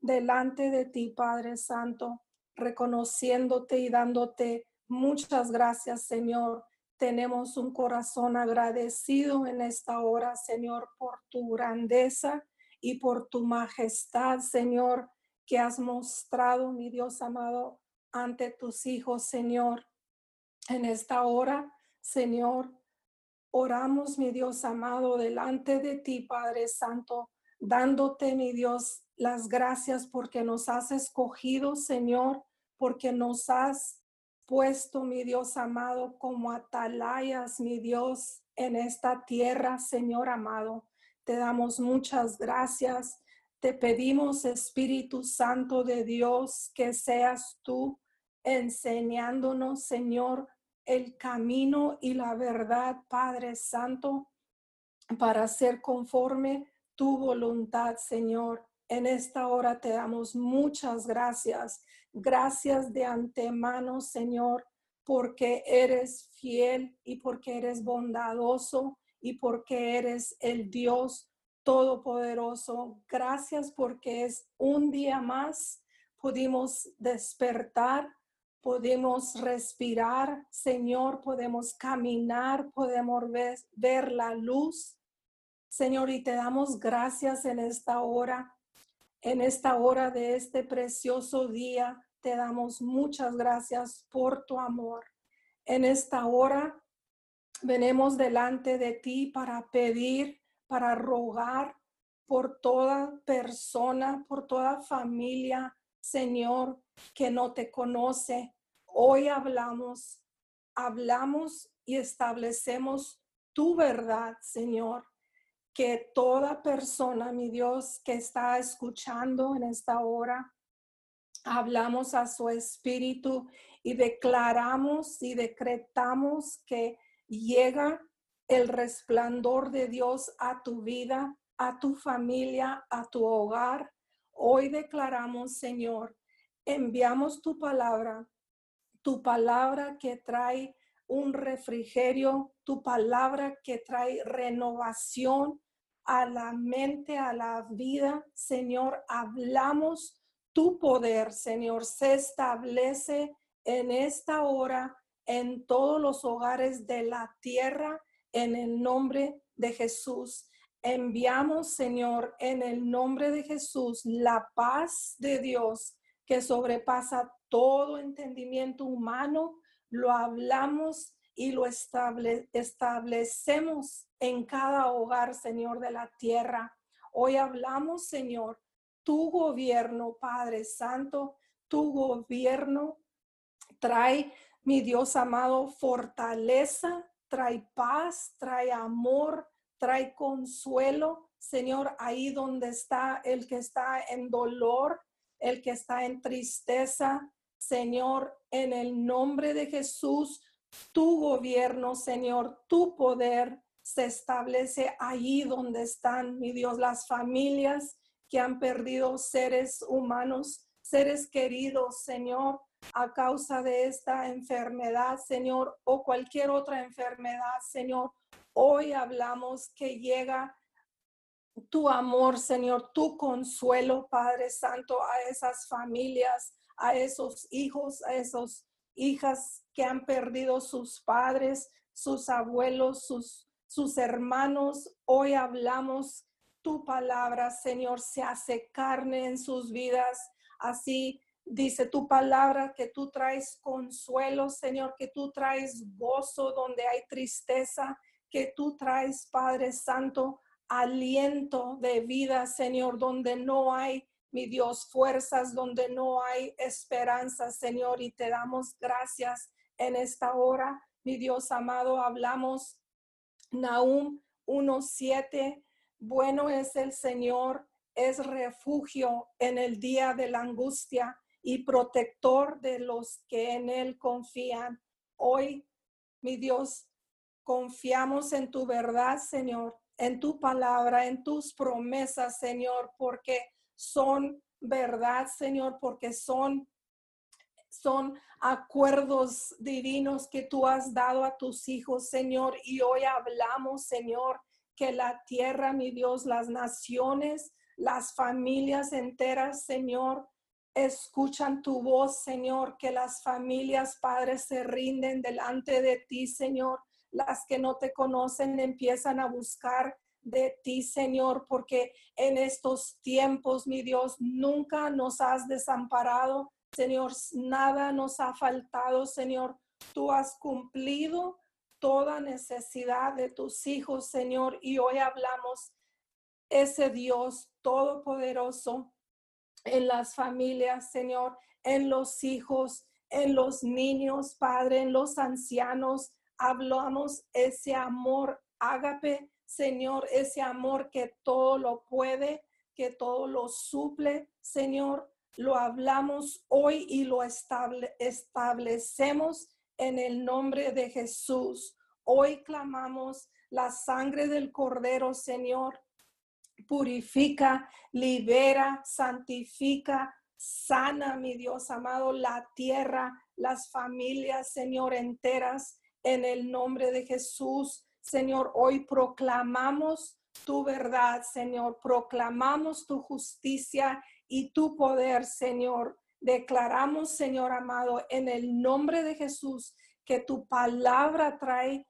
Speaker 3: delante de ti, Padre Santo reconociéndote y dándote muchas gracias, Señor. Tenemos un corazón agradecido en esta hora, Señor, por tu grandeza y por tu majestad, Señor, que has mostrado, mi Dios amado, ante tus hijos, Señor. En esta hora, Señor, oramos, mi Dios amado, delante de ti, Padre Santo, dándote, mi Dios, las gracias porque nos has escogido, Señor, porque nos has puesto, mi Dios amado, como atalayas, mi Dios, en esta tierra, Señor amado. Te damos muchas gracias. Te pedimos, Espíritu Santo de Dios, que seas tú enseñándonos, Señor, el camino y la verdad, Padre Santo, para ser conforme tu voluntad, Señor. En esta hora te damos muchas gracias. Gracias de antemano, Señor, porque eres fiel y porque eres bondadoso y porque eres el Dios todopoderoso. Gracias porque es un día más. Pudimos despertar, podemos respirar, Señor, podemos caminar, podemos ver, ver la luz. Señor, y te damos gracias en esta hora en esta hora de este precioso día, te damos muchas gracias por tu amor. En esta hora venimos delante de ti para pedir, para rogar por toda persona, por toda familia, Señor, que no te conoce. Hoy hablamos, hablamos y establecemos tu verdad, Señor que toda persona, mi Dios, que está escuchando en esta hora, hablamos a su espíritu y declaramos y decretamos que llega el resplandor de Dios a tu vida, a tu familia, a tu hogar. Hoy declaramos, Señor, enviamos tu palabra, tu palabra que trae un refrigerio, tu palabra que trae renovación, a la mente, a la vida, Señor, hablamos tu poder, Señor, se establece en esta hora en todos los hogares de la tierra en el nombre de Jesús. Enviamos, Señor, en el nombre de Jesús, la paz de Dios que sobrepasa todo entendimiento humano. Lo hablamos y lo establecemos en cada hogar, Señor, de la tierra. Hoy hablamos, Señor, tu gobierno, Padre Santo, tu gobierno trae, mi Dios amado, fortaleza, trae paz, trae amor, trae consuelo. Señor, ahí donde está el que está en dolor, el que está en tristeza, Señor, en el nombre de Jesús, tu gobierno, Señor, tu poder se establece ahí donde están, mi Dios, las familias que han perdido seres humanos, seres queridos, Señor, a causa de esta enfermedad, Señor, o cualquier otra enfermedad, Señor. Hoy hablamos que llega tu amor, Señor, tu consuelo, Padre Santo, a esas familias, a esos hijos, a esas hijas que han perdido sus padres, sus abuelos, sus, sus hermanos. Hoy hablamos tu palabra, Señor, se hace carne en sus vidas. Así dice tu palabra que tú traes consuelo, Señor, que tú traes gozo donde hay tristeza, que tú traes, Padre Santo, aliento de vida, Señor, donde no hay, mi Dios, fuerzas, donde no hay esperanza, Señor, y te damos gracias en esta hora. Mi Dios amado, hablamos Nahum 1.7, bueno es el Señor, es refugio en el día de la angustia y protector de los que en Él confían. Hoy, mi Dios, confiamos en tu verdad, Señor en tu palabra, en tus promesas, Señor, porque son verdad, Señor, porque son son acuerdos divinos que tú has dado a tus hijos, Señor, y hoy hablamos, Señor, que la tierra, mi Dios, las naciones, las familias enteras, Señor, escuchan tu voz, Señor, que las familias, padres, se rinden delante de ti, Señor, las que no te conocen empiezan a buscar de ti, Señor, porque en estos tiempos, mi Dios, nunca nos has desamparado, Señor, nada nos ha faltado, Señor. Tú has cumplido toda necesidad de tus hijos, Señor, y hoy hablamos ese Dios todopoderoso en las familias, Señor, en los hijos, en los niños, Padre, en los ancianos, hablamos ese amor ágape, Señor, ese amor que todo lo puede, que todo lo suple, Señor. Lo hablamos hoy y lo establecemos en el nombre de Jesús. Hoy clamamos la sangre del Cordero, Señor. Purifica, libera, santifica, sana, mi Dios amado, la tierra, las familias, Señor, enteras en el nombre de Jesús. Señor, hoy proclamamos tu verdad, Señor, proclamamos tu justicia y tu poder, Señor. Declaramos, Señor amado, en el nombre de Jesús, que tu palabra trae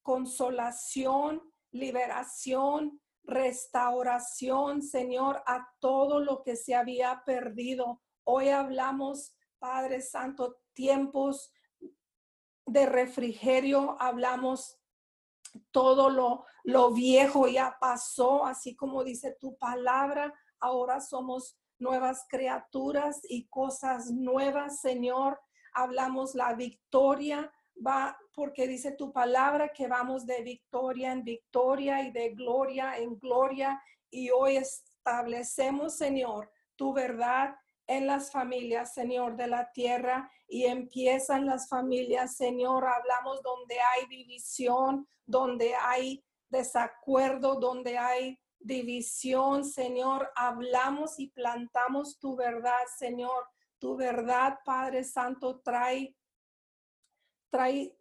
Speaker 3: consolación, liberación, restauración, Señor, a todo lo que se había perdido. Hoy hablamos, Padre Santo, tiempos de refrigerio hablamos todo lo, lo viejo ya pasó, así como dice tu palabra, ahora somos nuevas criaturas y cosas nuevas, Señor. Hablamos la victoria, va porque dice tu palabra que vamos de victoria en victoria y de gloria en gloria y hoy establecemos, Señor, tu verdad en las familias, Señor, de la tierra y empiezan las familias, Señor, hablamos donde hay división, donde hay desacuerdo, donde hay división, Señor, hablamos y plantamos tu verdad, Señor. Tu verdad, Padre Santo, trae, trae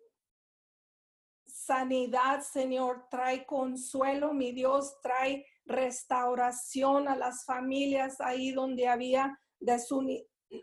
Speaker 3: sanidad, Señor, trae consuelo, mi Dios, trae restauración a las familias ahí donde había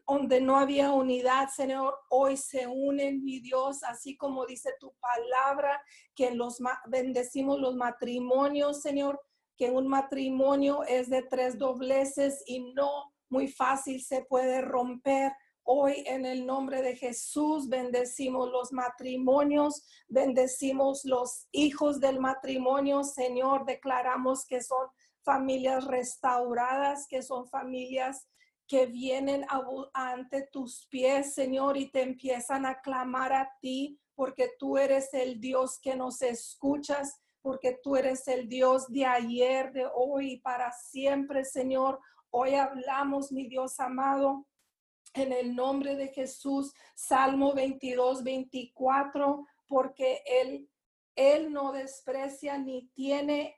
Speaker 3: donde no había unidad, Señor, hoy se unen, mi Dios, así como dice tu palabra, que los bendecimos los matrimonios, Señor, que un matrimonio es de tres dobleces y no muy fácil se puede romper. Hoy en el nombre de Jesús bendecimos los matrimonios, bendecimos los hijos del matrimonio, Señor, declaramos que son familias restauradas, que son familias que vienen ante tus pies, Señor, y te empiezan a clamar a ti, porque tú eres el Dios que nos escuchas, porque tú eres el Dios de ayer, de hoy y para siempre, Señor. Hoy hablamos, mi Dios amado, en el nombre de Jesús, Salmo 22, 24, porque Él, Él no desprecia ni tiene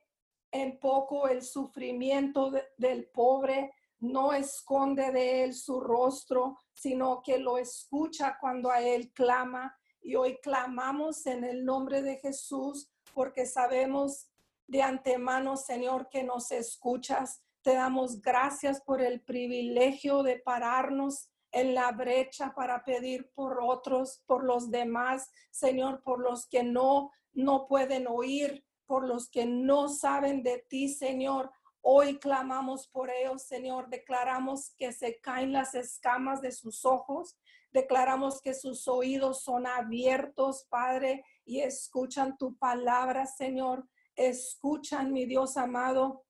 Speaker 3: en poco el sufrimiento del pobre no esconde de él su rostro, sino que lo escucha cuando a él clama. Y hoy clamamos en el nombre de Jesús porque sabemos de antemano, Señor, que nos escuchas. Te damos gracias por el privilegio de pararnos en la brecha para pedir por otros, por los demás, Señor, por los que no no pueden oír, por los que no saben de ti, Señor. Hoy clamamos por ellos, Señor. Declaramos que se caen las escamas de sus ojos. Declaramos que sus oídos son abiertos, Padre, y escuchan tu palabra, Señor. Escuchan, mi Dios amado,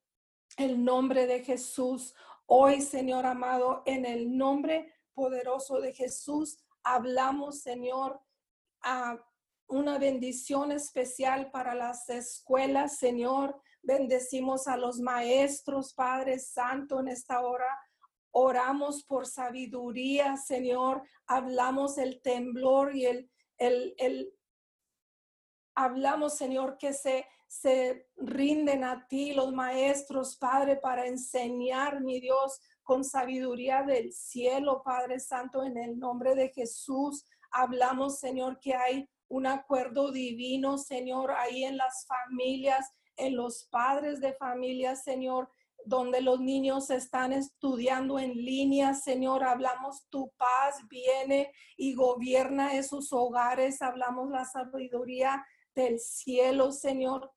Speaker 3: el nombre de Jesús. Hoy, Señor amado, en el nombre poderoso de Jesús, hablamos, Señor, a una bendición especial para las escuelas, Señor Bendecimos a los maestros, Padre Santo, en esta hora. Oramos por sabiduría, Señor. Hablamos el temblor y el, el, el hablamos, Señor, que se, se rinden a ti los maestros, Padre, para enseñar, mi Dios, con sabiduría del cielo, Padre Santo, en el nombre de Jesús. Hablamos, Señor, que hay un acuerdo divino, Señor, ahí en las familias, en los padres de familia, Señor, donde los niños están estudiando en línea, Señor, hablamos tu paz viene y gobierna esos hogares, hablamos la sabiduría del cielo, Señor,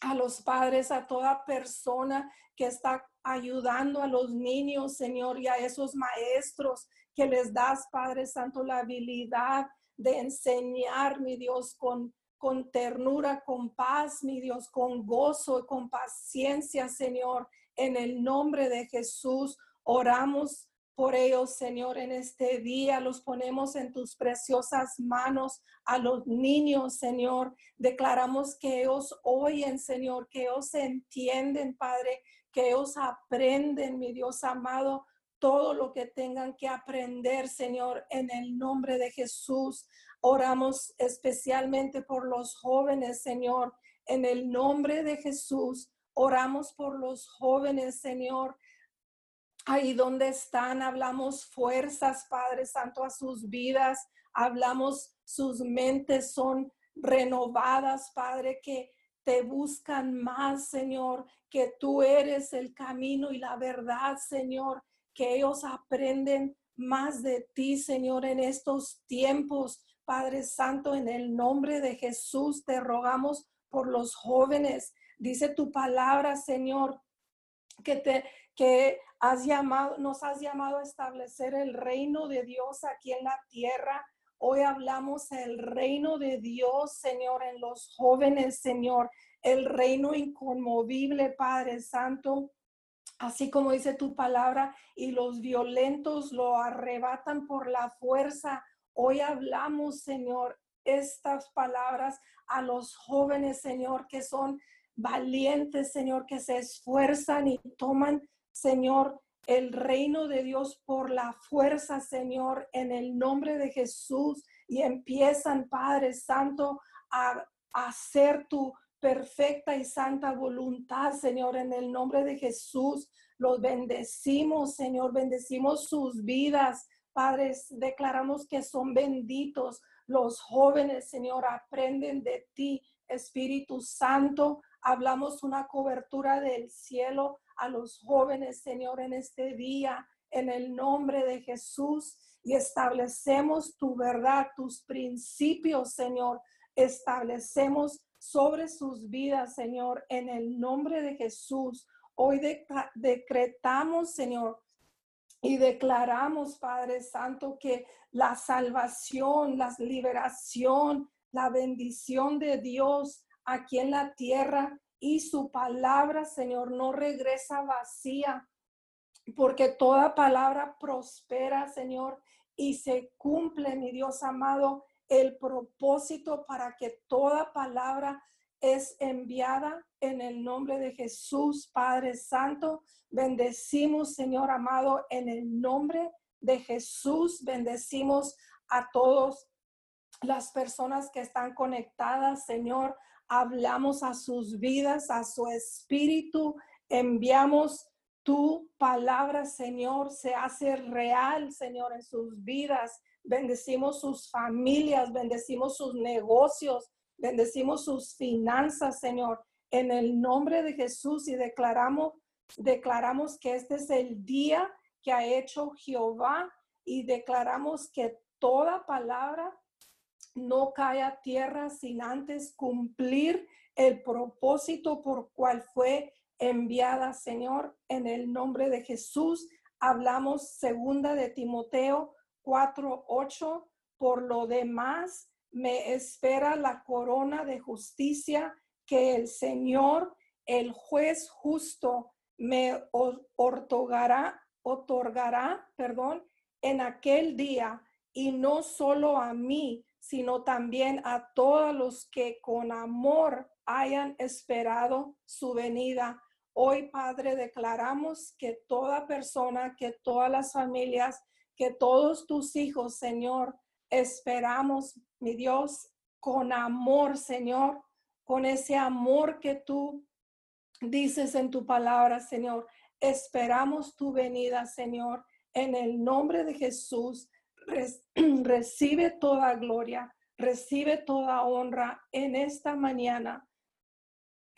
Speaker 3: a los padres, a toda persona que está ayudando a los niños, Señor, y a esos maestros que les das, Padre Santo, la habilidad de enseñar, mi Dios, con con ternura, con paz, mi Dios, con gozo, con paciencia, Señor. En el nombre de Jesús, oramos por ellos, Señor, en este día. Los ponemos en tus preciosas manos a los niños, Señor. Declaramos que ellos oyen, Señor, que ellos entienden, Padre, que ellos aprenden, mi Dios amado, todo lo que tengan que aprender, Señor, en el nombre de Jesús. Oramos especialmente por los jóvenes, Señor, en el nombre de Jesús. Oramos por los jóvenes, Señor. Ahí donde están, hablamos fuerzas, Padre Santo, a sus vidas. Hablamos, sus mentes son renovadas, Padre, que te buscan más, Señor, que tú eres el camino y la verdad, Señor, que ellos aprenden más de ti, Señor, en estos tiempos. Padre Santo, en el nombre de Jesús te rogamos por los jóvenes. Dice tu palabra, Señor, que te que has llamado, nos has llamado a establecer el reino de Dios aquí en la tierra. Hoy hablamos el reino de Dios, Señor, en los jóvenes, Señor, el reino inconmovible, Padre Santo. Así como dice tu palabra, y los violentos lo arrebatan por la fuerza. Hoy hablamos, Señor, estas palabras a los jóvenes, Señor, que son valientes, Señor, que se esfuerzan y toman, Señor, el reino de Dios por la fuerza, Señor, en el nombre de Jesús y empiezan, Padre Santo, a, hacer tu perfecta y santa voluntad, Señor, en el nombre de Jesús. Los bendecimos, Señor, bendecimos sus vidas, Padres, declaramos que son benditos los jóvenes, Señor, aprenden de ti, Espíritu Santo. Hablamos una cobertura del cielo a los jóvenes, Señor, en este día, en el nombre de Jesús y establecemos tu verdad, tus principios, Señor. Establecemos sobre sus vidas, Señor, en el nombre de Jesús. Hoy decretamos, Señor, y declaramos, Padre Santo, que la salvación, la liberación, la bendición de Dios aquí en la tierra y su palabra, Señor, no regresa vacía, porque toda palabra prospera, Señor, y se cumple, mi Dios amado, el propósito para que toda palabra es enviada en el nombre de Jesús, Padre Santo. Bendecimos, Señor amado, en el nombre de Jesús. Bendecimos a todos las personas que están conectadas, Señor. Hablamos a sus vidas, a su espíritu. Enviamos tu palabra, Señor, se hace real, Señor, en sus vidas. Bendecimos sus familias, bendecimos sus negocios, bendecimos sus finanzas, Señor, en el nombre de Jesús y declaramos, declaramos que este es el día que ha hecho Jehová y declaramos que toda palabra no cae a tierra sin antes cumplir el propósito por cual fue enviada, Señor, en el nombre de Jesús. Hablamos segunda de Timoteo 4:8. Por lo demás, me espera la corona de justicia que el Señor, el juez justo, me otorgará, otorgará, perdón, en aquel día, y no solo a mí, sino también a todos los que con amor hayan esperado su venida. Hoy, Padre, declaramos que toda persona, que todas las familias, que todos tus hijos, Señor, esperamos, mi Dios, con amor, Señor, con ese amor que tú dices en tu palabra, Señor. Esperamos tu venida, Señor, en el nombre de Jesús. recibe toda gloria, recibe toda honra en esta mañana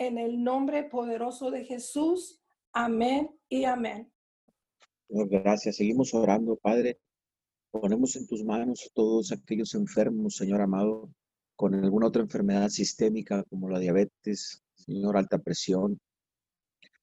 Speaker 3: en el nombre poderoso de Jesús. Amén y amén.
Speaker 1: Gracias. Seguimos orando, Padre. Ponemos en tus manos todos aquellos enfermos, Señor amado, con alguna otra enfermedad sistémica como la diabetes, Señor, alta presión,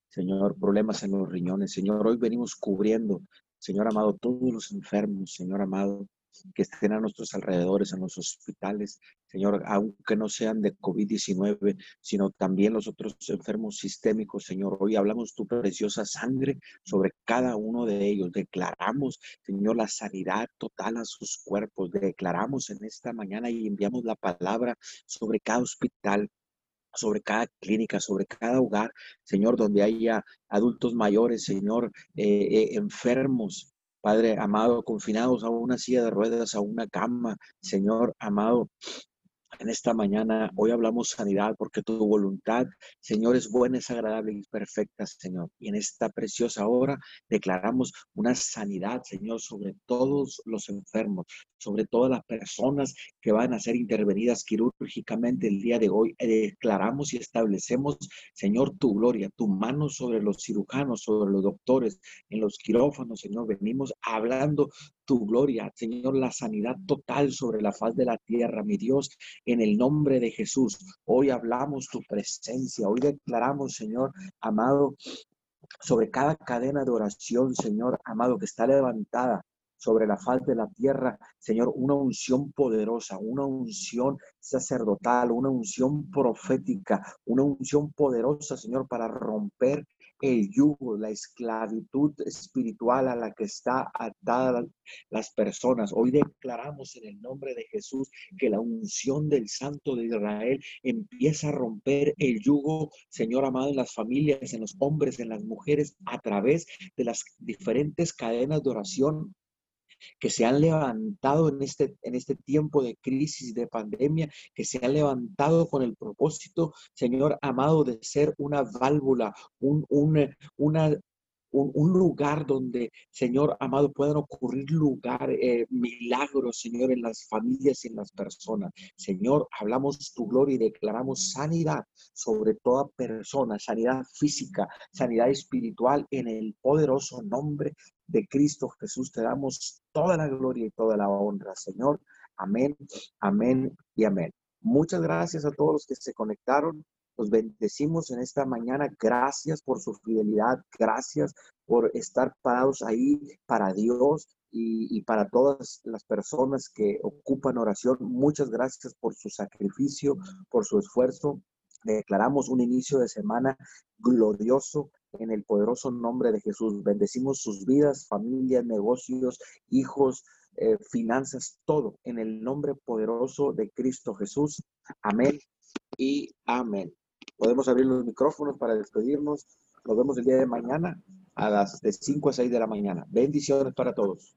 Speaker 1: Señor, problemas en los riñones. Señor, hoy venimos cubriendo, Señor amado, todos los enfermos, Señor amado, que estén a nuestros alrededores, en los hospitales, Señor, aunque no sean de COVID-19, sino también los otros enfermos sistémicos, Señor. Hoy hablamos tu preciosa sangre sobre cada uno de ellos. Declaramos, Señor, la sanidad total a sus cuerpos. Declaramos en esta mañana y enviamos la palabra sobre cada hospital, sobre cada clínica, sobre cada hogar, Señor, donde haya adultos mayores, Señor, eh, eh, enfermos, Padre amado, confinados a una silla de ruedas, a una cama, Señor amado, en esta mañana. Hoy hablamos sanidad porque tu voluntad, Señor, es buena, es agradable y perfecta, Señor. Y en esta preciosa hora declaramos una sanidad, Señor, sobre todos los enfermos, sobre todas las personas que van a ser intervenidas quirúrgicamente el día de hoy. Declaramos y establecemos, Señor, tu gloria, tu mano sobre los cirujanos, sobre los doctores, en los quirófanos, Señor. Venimos hablando tu gloria, Señor, la sanidad total sobre la faz de la tierra, mi Dios, en el nombre de Jesús. Hoy hablamos tu presencia, hoy declaramos, Señor, amado, sobre cada cadena de oración, Señor, amado, que está levantada sobre la faz de la tierra, Señor, una unción poderosa, una unción sacerdotal, una unción profética, una unción poderosa, Señor, para romper el yugo, la esclavitud espiritual a la que está atada las personas. Hoy declaramos en el nombre de Jesús que la unción del Santo de Israel empieza a romper el yugo, Señor amado, en las familias, en los hombres, en las mujeres, a través de las diferentes cadenas de oración que se han levantado en este, en este tiempo de crisis, de pandemia, que se han levantado con el propósito, Señor amado, de ser una válvula, un, un, una, un, lugar donde, Señor amado, puedan ocurrir lugar, eh, milagros, Señor, en las familias y en las personas. Señor, hablamos tu gloria y declaramos sanidad sobre toda persona, sanidad física, sanidad espiritual en el poderoso nombre de Cristo Jesús te damos toda la gloria y toda la honra, Señor. Amén, amén y amén. Muchas gracias a todos los que se conectaron. Los bendecimos en esta mañana. Gracias por su fidelidad. Gracias por estar parados ahí para Dios y, para todas las personas que ocupan oración. Muchas gracias por su sacrificio, por su esfuerzo. Declaramos un inicio de semana glorioso en el poderoso nombre de Jesús. Bendecimos sus vidas, familias, negocios, hijos, eh, finanzas, todo en el nombre poderoso de Cristo Jesús. Amén y amén. Podemos abrir los micrófonos para despedirnos. Nos vemos el día de mañana a las de 5 a 6 de la mañana. Bendiciones para todos.